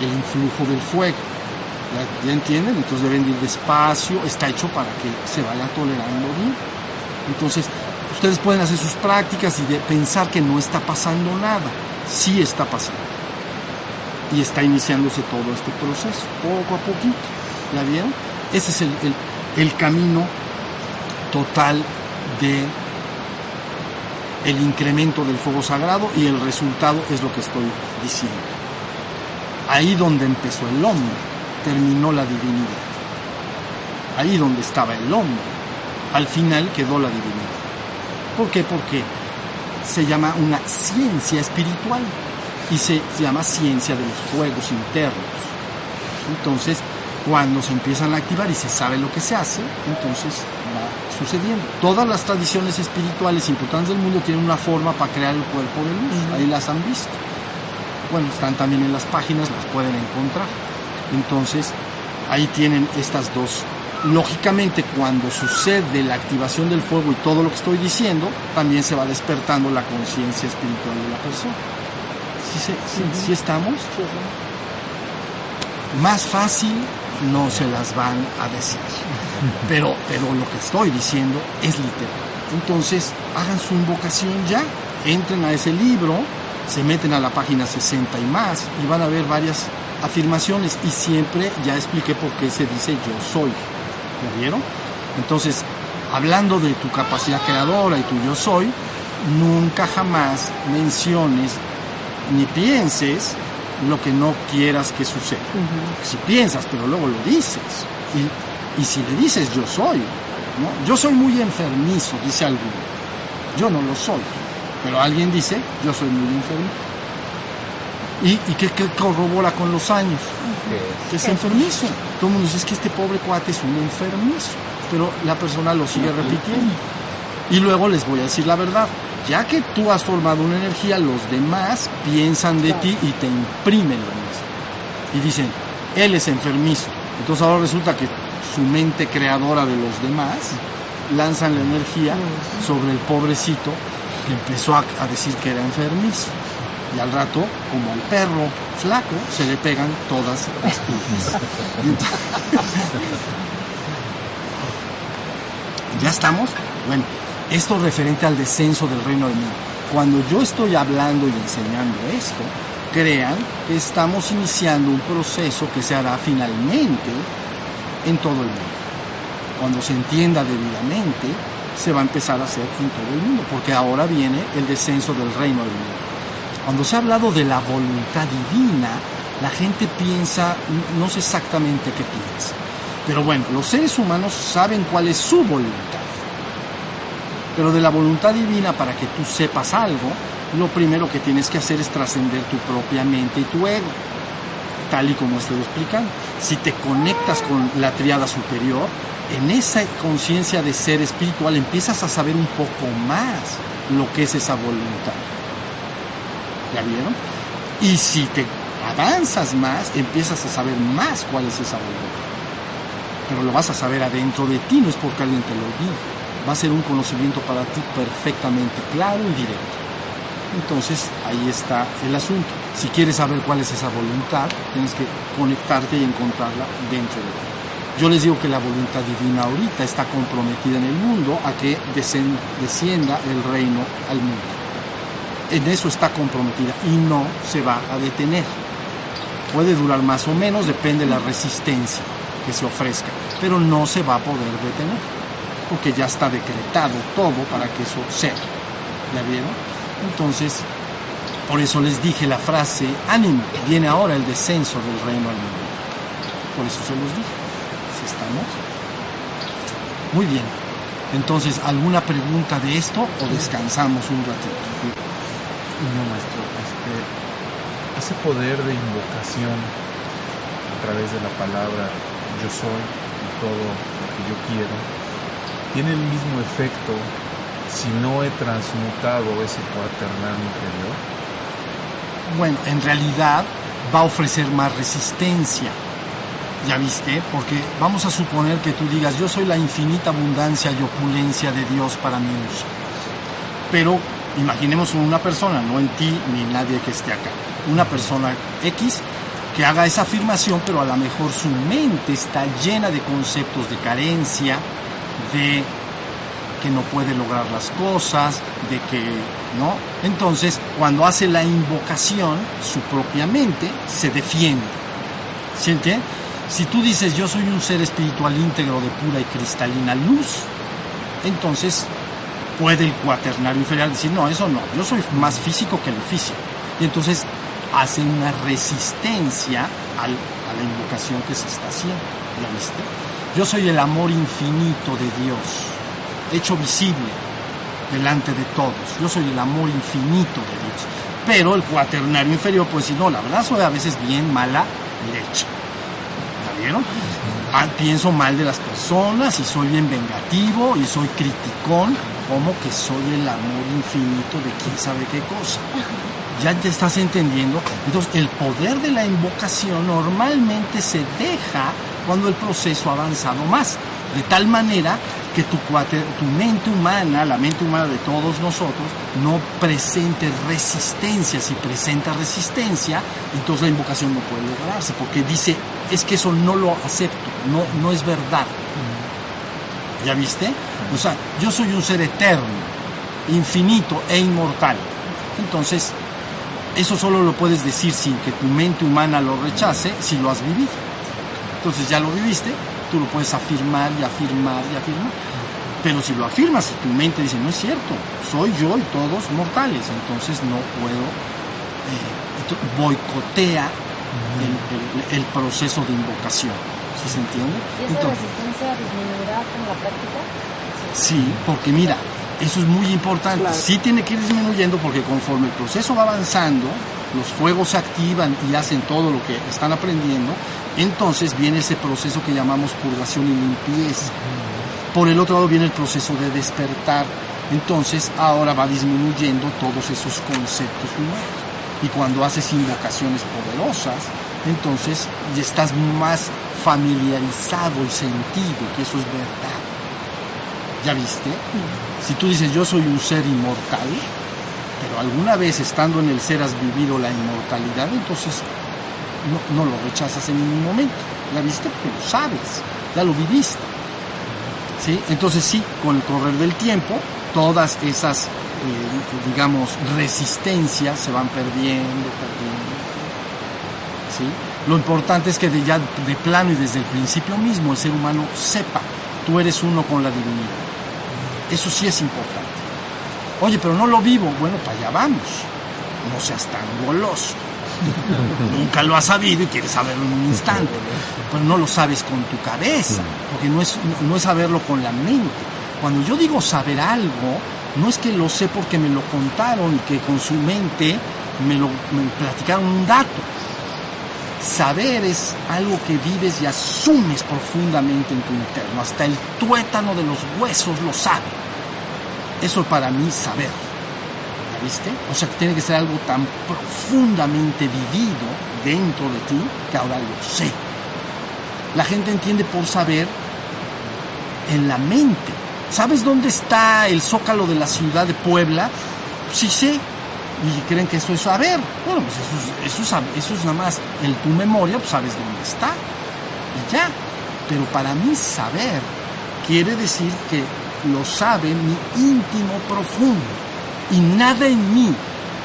el influjo del fuego. ¿Ya, ¿Ya, entienden? Entonces deben ir despacio, está hecho para que se vaya tolerando bien. Entonces, ustedes pueden hacer sus prácticas y pensar que no está pasando nada. Sí está pasando. Y está iniciándose todo este proceso, poco a poquito. ¿Ya vieron? Ese es el, el, el camino total de el incremento del fuego sagrado y el resultado es lo que estoy diciendo. Ahí donde empezó el hombre, terminó la divinidad. Ahí donde estaba el hombre, al final quedó la divinidad. ¿Por qué? Porque se llama una ciencia espiritual y se, llama ciencia de los fuegos internos. Entonces, cuando se empiezan a activar y se sabe lo que se hace, entonces va sucediendo. Todas las tradiciones espirituales importantes del mundo tienen una forma para crear el cuerpo de luz, ahí las han visto. Bueno, están también en las páginas, las pueden encontrar. Entonces, ahí tienen estas dos. Lógicamente, cuando sucede la activación del fuego y todo lo que estoy diciendo, también se va despertando la conciencia espiritual de la persona. ¿Sí, sí, sí, ¿sí estamos? Más fácil no se las van a decir. Pero, pero lo que estoy diciendo es literal. Entonces, hagan su invocación ya, entren a ese libro, se meten a la página 60 y más y van a ver varias afirmaciones y siempre ya expliqué por qué se dice yo soy. ¿Ya vieron? Entonces, hablando de tu capacidad creadora y tu yo soy, nunca jamás menciones ni pienses lo que no quieras que suceda. Uh -huh. Si piensas, pero luego lo dices. Y, y, si le dices yo soy, ¿no? yo soy muy enfermizo, dice alguno. Yo no lo soy. Pero alguien dice, yo soy muy enfermizo. ¿Y, y qué, qué, corrobora con los años? Uh -huh. Que es enfermizo. Todo el mundo dice, es que este pobre cuate es un enfermizo. Pero la persona lo sigue repitiendo. Y luego les voy a decir la verdad ya que tú has formado una energía, los demás piensan de ti y te imprimen lo mismo. Y dicen, él es enfermizo. Entonces ahora resulta que su mente creadora de los demás lanzan la energía sobre el pobrecito que empezó a, a decir que era enfermizo. Y al rato, como al perro flaco, se le pegan todas las pulgas. [LAUGHS] [LAUGHS] ¿Ya estamos? Bueno, esto referente al descenso del reino del mundo. Cuando yo estoy hablando y enseñando esto, crean que estamos iniciando un proceso que se hará finalmente en todo el mundo. Cuando se entienda debidamente, se va a empezar a hacer en todo el mundo, porque ahora viene el descenso del reino del mundo. Cuando se ha hablado de la voluntad divina, la gente piensa, no sé exactamente qué piensa, pero bueno, los seres humanos saben cuál es su voluntad. Pero de la voluntad divina, para que tú sepas algo, lo primero que tienes que hacer es trascender tu propia mente y tu ego, tal y como estoy explicando. Si te conectas con la triada superior, en esa conciencia de ser espiritual empiezas a saber un poco más lo que es esa voluntad. ¿Ya vieron? Y si te avanzas más, empiezas a saber más cuál es esa voluntad. Pero lo vas a saber adentro de ti, no es porque alguien te lo diga va a ser un conocimiento para ti perfectamente claro y directo. Entonces ahí está el asunto. Si quieres saber cuál es esa voluntad, tienes que conectarte y encontrarla dentro de ti. Yo les digo que la voluntad divina ahorita está comprometida en el mundo a que descienda el reino al mundo. En eso está comprometida y no se va a detener. Puede durar más o menos, depende de la resistencia que se ofrezca, pero no se va a poder detener porque ya está decretado todo para que eso sea. ¿Ya vieron? Entonces, por eso les dije la frase, ánimo, viene ahora el descenso del reino al mundo. Por eso se los dije. ¿Sí estamos? Muy bien. Entonces, ¿alguna pregunta de esto o descansamos un ratito? No, maestro. Este, ese poder de invocación a través de la palabra yo soy y todo lo que yo quiero, tiene el mismo efecto si no he transmutado ese cuaternal interior? Bueno, en realidad va a ofrecer más resistencia. ¿Ya viste? Porque vamos a suponer que tú digas, yo soy la infinita abundancia y opulencia de Dios para mi uso. Pero imaginemos una persona, no en ti ni en nadie que esté acá, una persona X que haga esa afirmación, pero a lo mejor su mente está llena de conceptos de carencia, de que no puede lograr las cosas, de que, ¿no? Entonces, cuando hace la invocación, su propia mente se defiende. ¿Sí? Si tú dices, yo soy un ser espiritual íntegro de pura y cristalina luz, entonces puede el cuaternario inferior decir, no, eso no, yo soy más físico que el físico. Y entonces hace una resistencia a la invocación que se está haciendo. ¿Ya viste? Yo soy el amor infinito de Dios, hecho visible delante de todos. Yo soy el amor infinito de Dios. Pero el cuaternario inferior, pues si no, la verdad soy a veces bien mala leche. ¿Ya vieron? Ah, pienso mal de las personas y soy bien vengativo y soy criticón, como que soy el amor infinito de quién sabe qué cosa. Ya te estás entendiendo. Entonces, el poder de la invocación normalmente se deja cuando el proceso ha avanzado más. De tal manera que tu, tu mente humana, la mente humana de todos nosotros, no presente resistencia. Si presenta resistencia, entonces la invocación no puede lograrse, porque dice, es que eso no lo acepto, no, no es verdad. ¿Ya viste? O sea, yo soy un ser eterno, infinito e inmortal. Entonces, eso solo lo puedes decir sin que tu mente humana lo rechace si lo has vivido. Entonces ya lo viviste, tú lo puedes afirmar y afirmar y afirmar. Pero si lo afirmas y tu mente dice, no es cierto, soy yo y todos mortales, entonces no puedo, eh, boicotea el, el, proceso de invocación. ¿Sí se entiende? ¿Y esa resistencia disminuirá con la práctica? Sí, porque mira, eso es muy importante. Sí tiene que ir disminuyendo porque conforme el proceso va avanzando, los fuegos se activan y hacen todo lo que están aprendiendo, entonces viene ese proceso que llamamos purgación y limpieza. Por el otro lado viene el proceso de despertar. Entonces ahora va disminuyendo todos esos conceptos humanos. Y cuando haces invocaciones poderosas, entonces ya estás más familiarizado y sentido que eso es verdad. ¿Ya viste? Si tú dices yo soy un ser inmortal, pero alguna vez estando en el ser has vivido la inmortalidad, entonces no, lo rechazas en ningún momento. ¿Ya viste? Porque lo sabes, ya lo viviste. ¿Sí? Entonces sí, con el correr del tiempo, todas esas, eh, digamos, resistencias se van perdiendo, perdiendo. ¿Sí? Lo importante es que de ya de plano y desde el principio mismo el ser humano sepa, tú eres uno con la divinidad. Eso sí es importante. Oye, pero no lo vivo. Bueno, para allá vamos. No seas tan goloso. Nunca lo has sabido y quieres saberlo en un instante. Pero no lo sabes con tu cabeza, porque no es, no es saberlo con la mente. Cuando yo digo saber algo, no es que lo sé porque me lo contaron y que con su mente me lo platicaron un dato. Saber es algo que vives y asumes profundamente en tu interno. Hasta el tuétano de los huesos lo sabe. Eso para mí saber. ¿Ya viste? O sea, que tiene que ser algo tan profundamente vivido dentro de ti que ahora lo sé. La gente entiende por saber en la mente. ¿Sabes dónde está el zócalo de la ciudad de Puebla? Sí sé. Y creen que eso es saber. Bueno, pues eso es, eso es, nada más en tu memoria, pues sabes dónde está. Y ya. Pero para mí saber quiere decir que lo sabe mi íntimo profundo. Y nada en mí,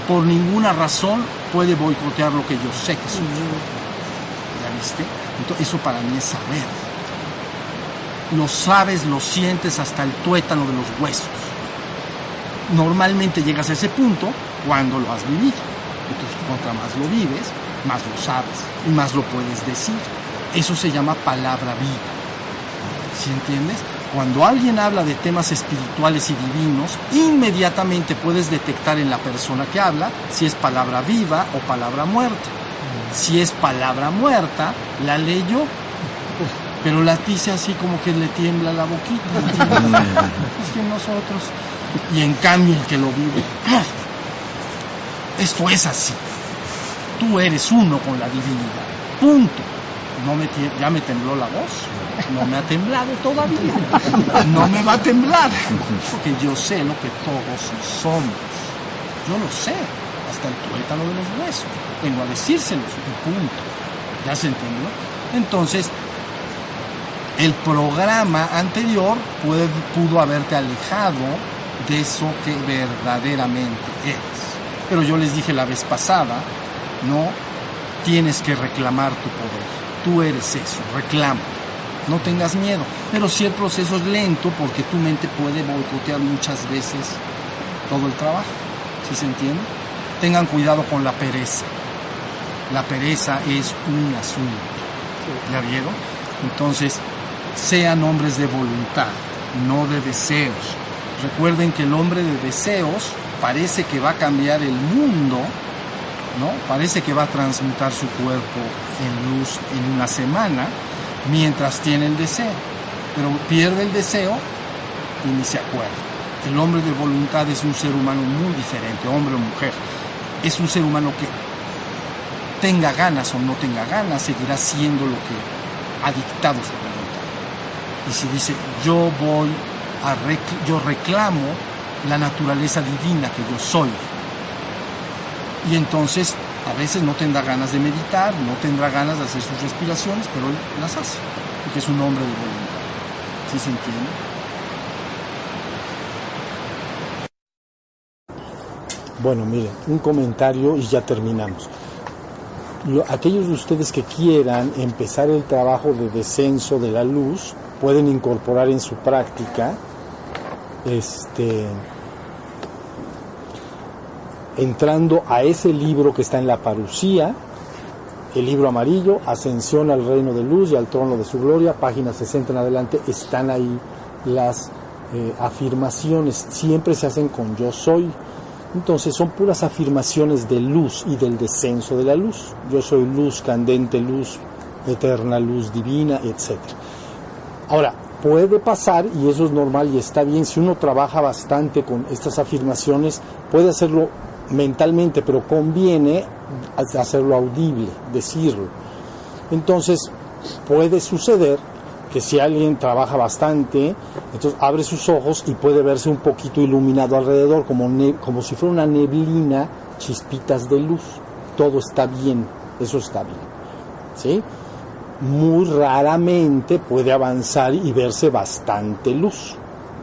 por ninguna razón, puede boicotear lo que yo sé que soy ¿Ya viste? Entonces, eso para mí es saber. Lo sabes, lo sientes hasta el tuétano de los huesos. Normalmente llegas a ese punto cuando lo has vivido. Entonces, contra más lo vives, más lo sabes y más lo puedes decir. Eso se llama palabra viva. ¿Sí entiendes? Cuando alguien habla de temas espirituales y divinos, inmediatamente puedes detectar en la persona que habla si es palabra viva o palabra muerta. Si es palabra muerta, la leyo, pero la dice así como que le tiembla la boquita. es que nosotros. Y en cambio el que lo vive, esto es así. Tú eres uno con la divinidad. Punto. No me ya me tembló la voz. No me ha temblado todavía. No me va a temblar. Porque yo sé lo que todos somos. Yo lo sé. Hasta el tuétano de los huesos. Vengo a decírselos. punto. ¿Ya se entendió? Entonces, el programa anterior pudo haberte alejado de eso que verdaderamente eres. Pero yo les dije la vez pasada, no tienes que reclamar tu poder. Tú eres eso, reclama. No tengas miedo. Pero si el proceso es lento, porque tu mente puede boicotear muchas veces todo el trabajo. ¿Sí se entiende? Tengan cuidado con la pereza. La pereza es un asunto. ¿Ya vieron? Entonces, sean hombres de voluntad, no de deseos. Recuerden que el hombre de deseos parece que va a cambiar el mundo, ¿no? Parece que va a transmutar su cuerpo en luz en una semana mientras tiene el deseo, pero pierde el deseo y ni se acuerda. El hombre de voluntad es un ser humano muy diferente, hombre o mujer. Es un ser humano que tenga ganas o no tenga ganas, seguirá siendo lo que ha dictado su voluntad. Y si dice, yo voy a yo reclamo la naturaleza divina que yo soy. Y entonces a veces no tendrá ganas de meditar, no tendrá ganas de hacer sus respiraciones, pero él las hace, porque es un hombre de voluntad. ¿Sí se entiende? Bueno, miren, un comentario y ya terminamos. aquellos de ustedes que quieran empezar el trabajo de descenso de la luz, pueden incorporar en su práctica este, entrando a ese libro que está en la parucía, el libro amarillo, Ascensión al Reino de Luz y al Trono de su Gloria, página 60 en adelante, están ahí las eh, afirmaciones, siempre se hacen con yo soy. Entonces son puras afirmaciones de luz y del descenso de la luz. Yo soy luz, candente luz, eterna luz divina, etc. Ahora, puede pasar, y eso es normal y está bien, si uno trabaja bastante con estas afirmaciones, puede hacerlo mentalmente, pero conviene hacerlo audible, decirlo. Entonces, puede suceder que si alguien trabaja bastante, entonces abre sus ojos y puede verse un poquito iluminado alrededor, como, como si fuera una neblina, chispitas de luz. Todo está bien, eso está bien. ¿Sí? muy raramente puede avanzar y verse bastante luz,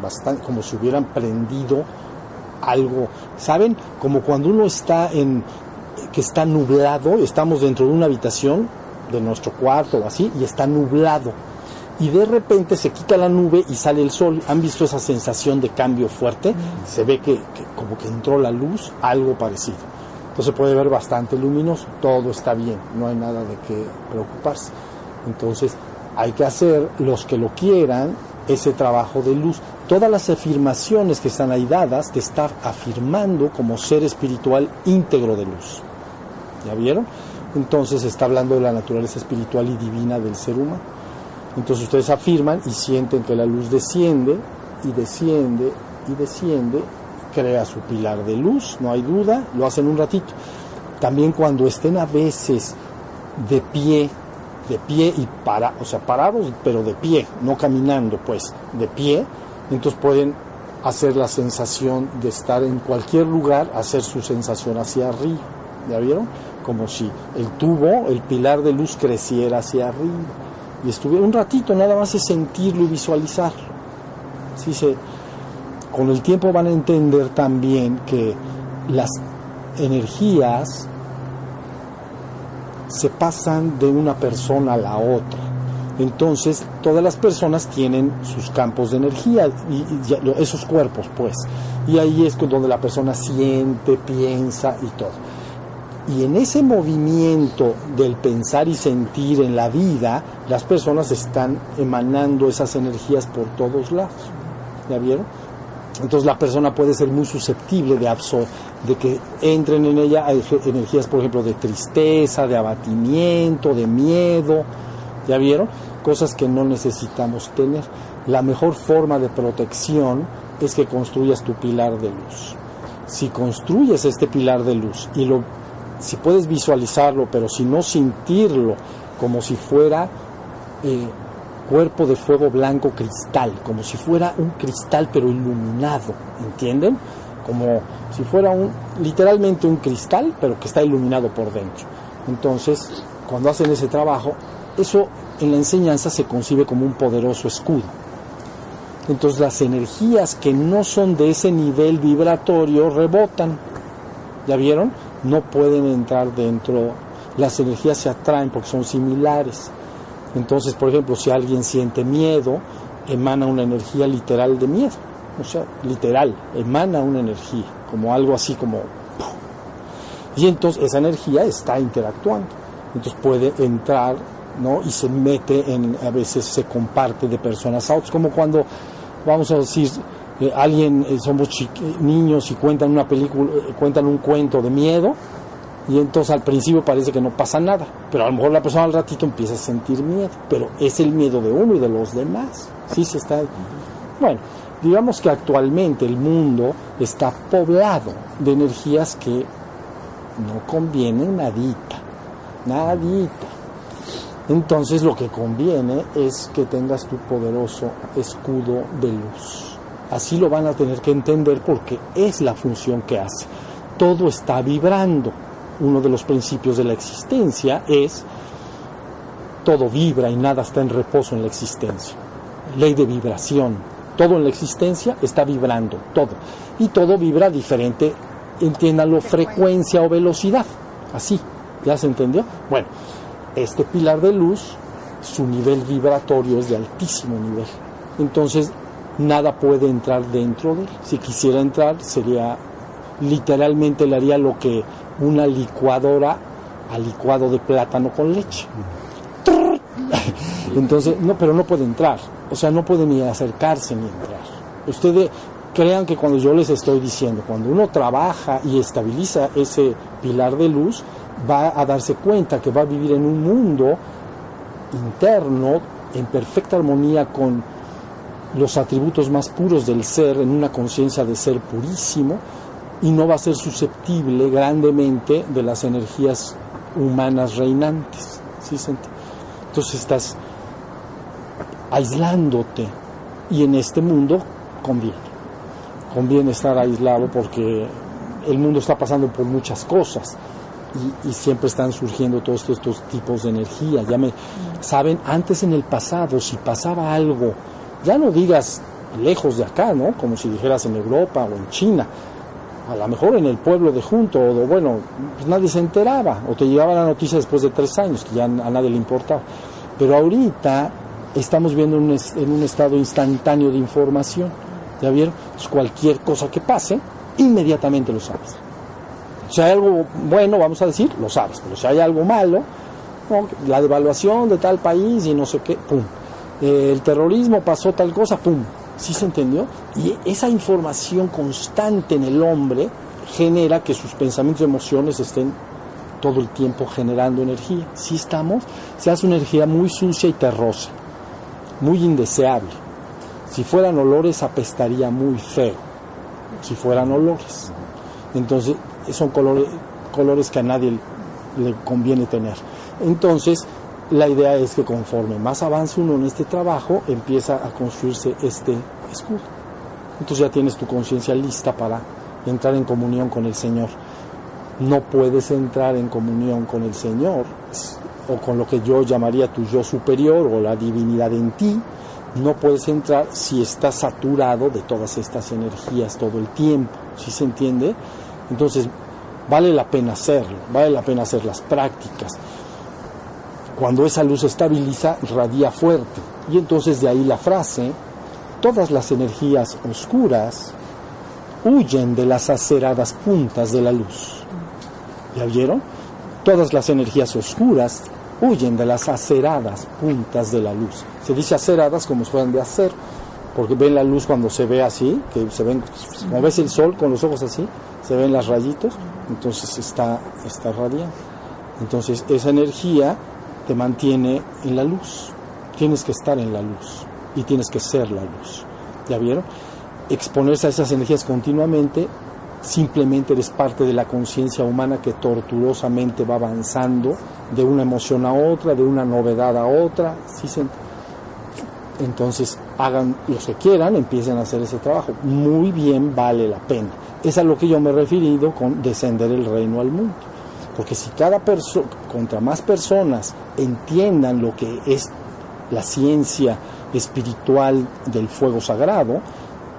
bastante, como si hubieran prendido algo, ¿saben? Como cuando uno está en, que está nublado, estamos dentro de una habitación de nuestro cuarto o así, y está nublado. Y de repente se quita la nube y sale el sol. ¿Han visto esa sensación de cambio fuerte? Se ve que, que como que entró la luz, algo parecido. Entonces puede ver bastante luminoso, todo está bien, no hay nada de qué preocuparse. Entonces hay que hacer, los que lo quieran, ese trabajo de luz. Todas las afirmaciones que están ahí dadas te están afirmando como ser espiritual íntegro de luz. ¿Ya vieron? Entonces está hablando de la naturaleza espiritual y divina del ser humano. Entonces ustedes afirman y sienten que la luz desciende y desciende y desciende, crea su pilar de luz, no hay duda, lo hacen un ratito. También cuando estén a veces de pie de pie y para, o sea, parados, pero de pie, no caminando, pues, de pie, entonces pueden hacer la sensación de estar en cualquier lugar, hacer su sensación hacia arriba. ¿Ya vieron? Como si el tubo, el pilar de luz creciera hacia arriba. Y estuviera un ratito, nada más es sentirlo y visualizarlo. ¿Sí se, con el tiempo van a entender también que las energías se pasan de una persona a la otra. Entonces, todas las personas tienen sus campos de energía, y, esos cuerpos, pues. Y ahí es donde la persona siente, piensa y todo. Y en ese movimiento del pensar y sentir en la vida, las personas están emanando esas energías por todos lados. ¿Ya vieron? Entonces la persona puede ser muy susceptible de, de que entren en ella energías, por ejemplo, de tristeza, de abatimiento, de miedo. ¿Ya vieron? Cosas que no necesitamos tener. La mejor forma de protección es que construyas tu pilar de luz. Si construyes este pilar de luz y lo si puedes visualizarlo, pero si no sentirlo como si fuera eh, cuerpo de fuego blanco cristal, como si fuera un cristal pero iluminado, ¿entienden? Como si fuera un, literalmente un cristal, pero que está iluminado por dentro. Entonces, cuando hacen ese trabajo, eso en la enseñanza se concibe como un poderoso escudo. Entonces las energías que no son de ese nivel vibratorio rebotan. ¿Ya vieron? No pueden entrar dentro. Las energías se atraen porque son similares. Entonces, por ejemplo, si alguien siente miedo, emana una energía literal de miedo. O sea, literal, emana una energía, como algo así como... Y entonces esa energía está interactuando. Entonces puede entrar ¿no? y se mete en, a veces se comparte de personas a otros, como cuando, vamos a decir, eh, alguien, eh, somos niños y cuentan una película, eh, cuentan un cuento de miedo, y entonces al principio parece que no pasa nada, pero a lo mejor la persona al ratito empieza a sentir miedo, pero es el miedo de uno y de los demás, sí se está... Bueno, digamos que actualmente el mundo está poblado de energías que no convienen nadita, nadita. Entonces lo que conviene es que tengas tu poderoso escudo de luz. Así lo van a tener que entender porque es la función que hace. Todo está vibrando. Uno de los principios de la existencia es todo vibra y nada está en reposo en la existencia. Ley de vibración. Todo en la existencia está vibrando, todo. Y todo vibra diferente, entiéndanlo, frecuencia o velocidad. Así, ¿ya se entendió? Bueno, este pilar de luz, su nivel vibratorio es de altísimo nivel. Entonces, nada puede entrar dentro de él. Si quisiera entrar, sería literalmente le haría lo que una licuadora al licuado de plátano con leche. Entonces, no, pero no puede entrar. O sea, no puede ni acercarse ni entrar. Ustedes crean que cuando yo les estoy diciendo, cuando uno trabaja y estabiliza ese pilar de luz, va a darse cuenta que va a vivir en un mundo interno en perfecta armonía con los atributos más puros del ser, en una conciencia de ser purísimo, y no va a ser susceptible grandemente de las energías humanas reinantes. ¿sí? Entonces estás aislándote y en este mundo conviene. Conviene estar aislado porque el mundo está pasando por muchas cosas y, siempre están surgiendo todos estos, tipos de energía. Ya me saben, antes en el pasado, si pasaba algo, ya no digas lejos de acá, ¿no? Como si dijeras en Europa o en China. A lo mejor en el pueblo de junto, o bueno, pues nadie se enteraba, o te llegaba la noticia después de tres años, que ya a nadie le importaba. Pero ahorita estamos viendo en un estado instantáneo de información. ¿Ya vieron? Pues cualquier cosa que pase, inmediatamente lo sabes. Si hay algo bueno, vamos a decir, lo sabes, pero si hay algo malo, la devaluación de tal país y no sé qué, pum. Eh, el terrorismo pasó tal cosa, pum. ¿Sí se entendió? Y esa información constante en el hombre genera que sus pensamientos y emociones estén todo el tiempo generando energía. Si estamos, se hace una energía muy sucia y terrosa, muy indeseable. Si fueran olores apestaría muy feo, si fueran olores. Entonces, son colores, colores que a nadie le conviene tener. Entonces, la idea es que conforme más avance uno en este trabajo, empieza a construirse este escudo. Entonces ya tienes tu conciencia lista para entrar en comunión con el Señor. No puedes entrar en comunión con el Señor o con lo que yo llamaría tu yo superior o la divinidad en ti. No puedes entrar si estás saturado de todas estas energías todo el tiempo. ¿Sí se entiende? Entonces, vale la pena hacerlo, vale la pena hacer las prácticas. Cuando esa luz estabiliza, radia fuerte. Y entonces de ahí la frase, todas las energías oscuras huyen de las aceradas puntas de la luz. ¿Ya vieron? Todas las energías oscuras huyen de las aceradas puntas de la luz. Se dice aceradas como fueran de hacer, porque ven la luz cuando se ve así, que se ven, como ves el sol con los ojos así, se ven las rayitos, entonces está, está radiante. Entonces esa energía te mantiene en la luz. Tienes que estar en la luz y tienes que ser la luz. ¿Ya vieron? Exponerse a esas energías continuamente simplemente eres parte de la conciencia humana que tortuosamente va avanzando de una emoción a otra, de una novedad a otra. ¿sí se- Entonces, hagan los que quieran, empiecen a hacer ese trabajo. Muy bien vale la pena. Es a lo que yo me he referido con descender el reino al mundo. Porque si cada persona, contra más personas entiendan lo que es la ciencia espiritual del fuego sagrado,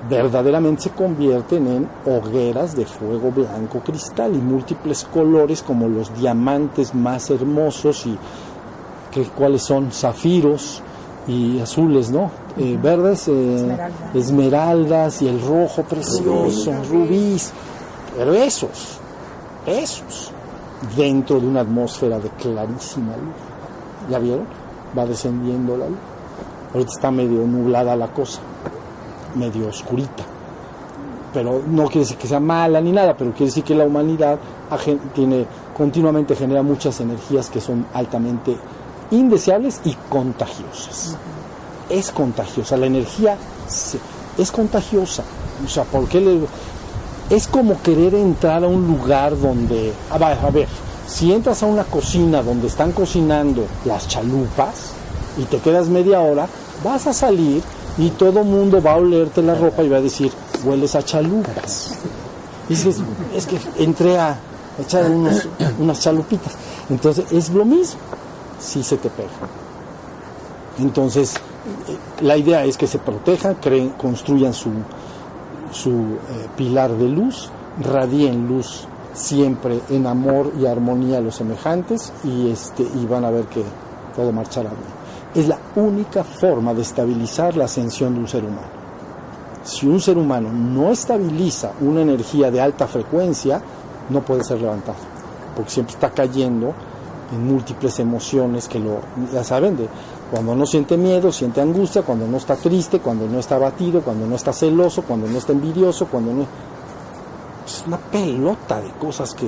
verdaderamente se convierten en hogueras de fuego blanco cristal y múltiples colores como los diamantes más hermosos y que, cuáles son zafiros y azules, ¿no? Eh, verdes, eh, Esmeralda. esmeraldas y el rojo precioso, rubíes, pero esos, esos, dentro de una atmósfera de clarísima luz. ¿Ya vieron? Va descendiendo la luz. Ahorita está medio nublada la cosa, medio oscurita. Pero no quiere decir que sea mala ni nada, pero quiere decir que la humanidad tiene, continuamente genera muchas energías que son altamente indeseables y contagiosas. Es contagiosa, la energía es contagiosa. O sea, ¿por qué le.? Es como querer entrar a un lugar donde. A ver, a ver, si entras a una cocina donde están cocinando las chalupas y te quedas media hora, vas a salir y todo mundo va a olerte la ropa y va a decir, hueles a chalupas. Y dices, es que entré a echar unos- unas chalupitas. Entonces, es lo mismo si se te pega. Entonces, eh, la idea es que se protejan, creen, construyan su, su eh, pilar de luz, radien luz siempre en amor y armonía a los semejantes y, este, y van a ver que todo marchará bien. Es la única forma de estabilizar la ascensión de un ser humano. Si un ser humano no estabiliza una energía de alta frecuencia, no puede ser levantado, porque siempre está cayendo en múltiples emociones que lo, ya saben, de cuando no siente miedo, siente angustia, cuando no está triste, cuando no está abatido, cuando no está celoso, cuando no está envidioso, cuando no... Es una pelota de cosas que...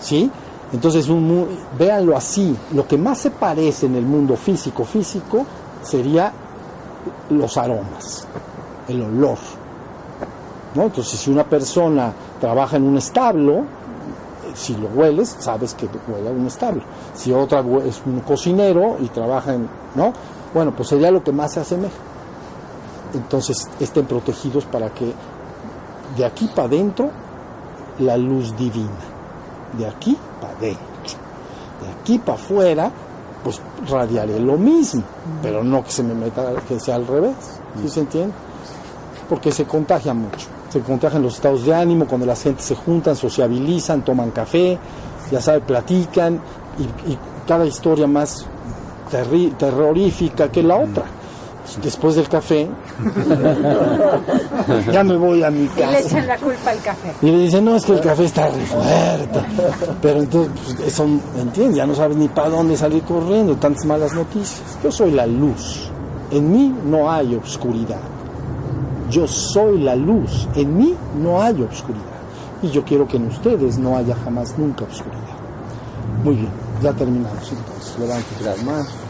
¿Sí? Entonces, un mu- véanlo así, lo que más se parece en el mundo físico, físico, sería los aromas, el olor. Entonces, si una persona trabaja en un establo, si lo hueles, sabes que huele a un establo. Si otra es un cocinero y trabaja en, ¿no? Bueno, pues sería lo que más se asemeja. Entonces, estén protegidos para que de aquí para adentro la luz divina, de aquí para adentro, de aquí para afuera, pues radiaré lo mismo, pero no que se me meta, que sea al revés, ¿sí se entiende? Porque se contagia mucho, se contagian los estados de ánimo cuando las gentes se juntan, sociabilizan, toman café, ya sabe, platican y, y cada historia más terri- terrorífica que la otra. Después del café, [LAUGHS] ya me voy a mi Y le casa. echan la culpa al café. Y le dicen, no, es que el café está re fuerte. Pero entonces, pues, eso, ¿entiendes? Ya no sabes ni para dónde salir corriendo, tantas malas noticias. Yo soy la luz. En mí no hay oscuridad. Yo soy la luz. En mí no hay oscuridad. Y yo quiero que en ustedes no haya jamás nunca oscuridad. Muy bien, ya terminamos entonces. Levanten las manos.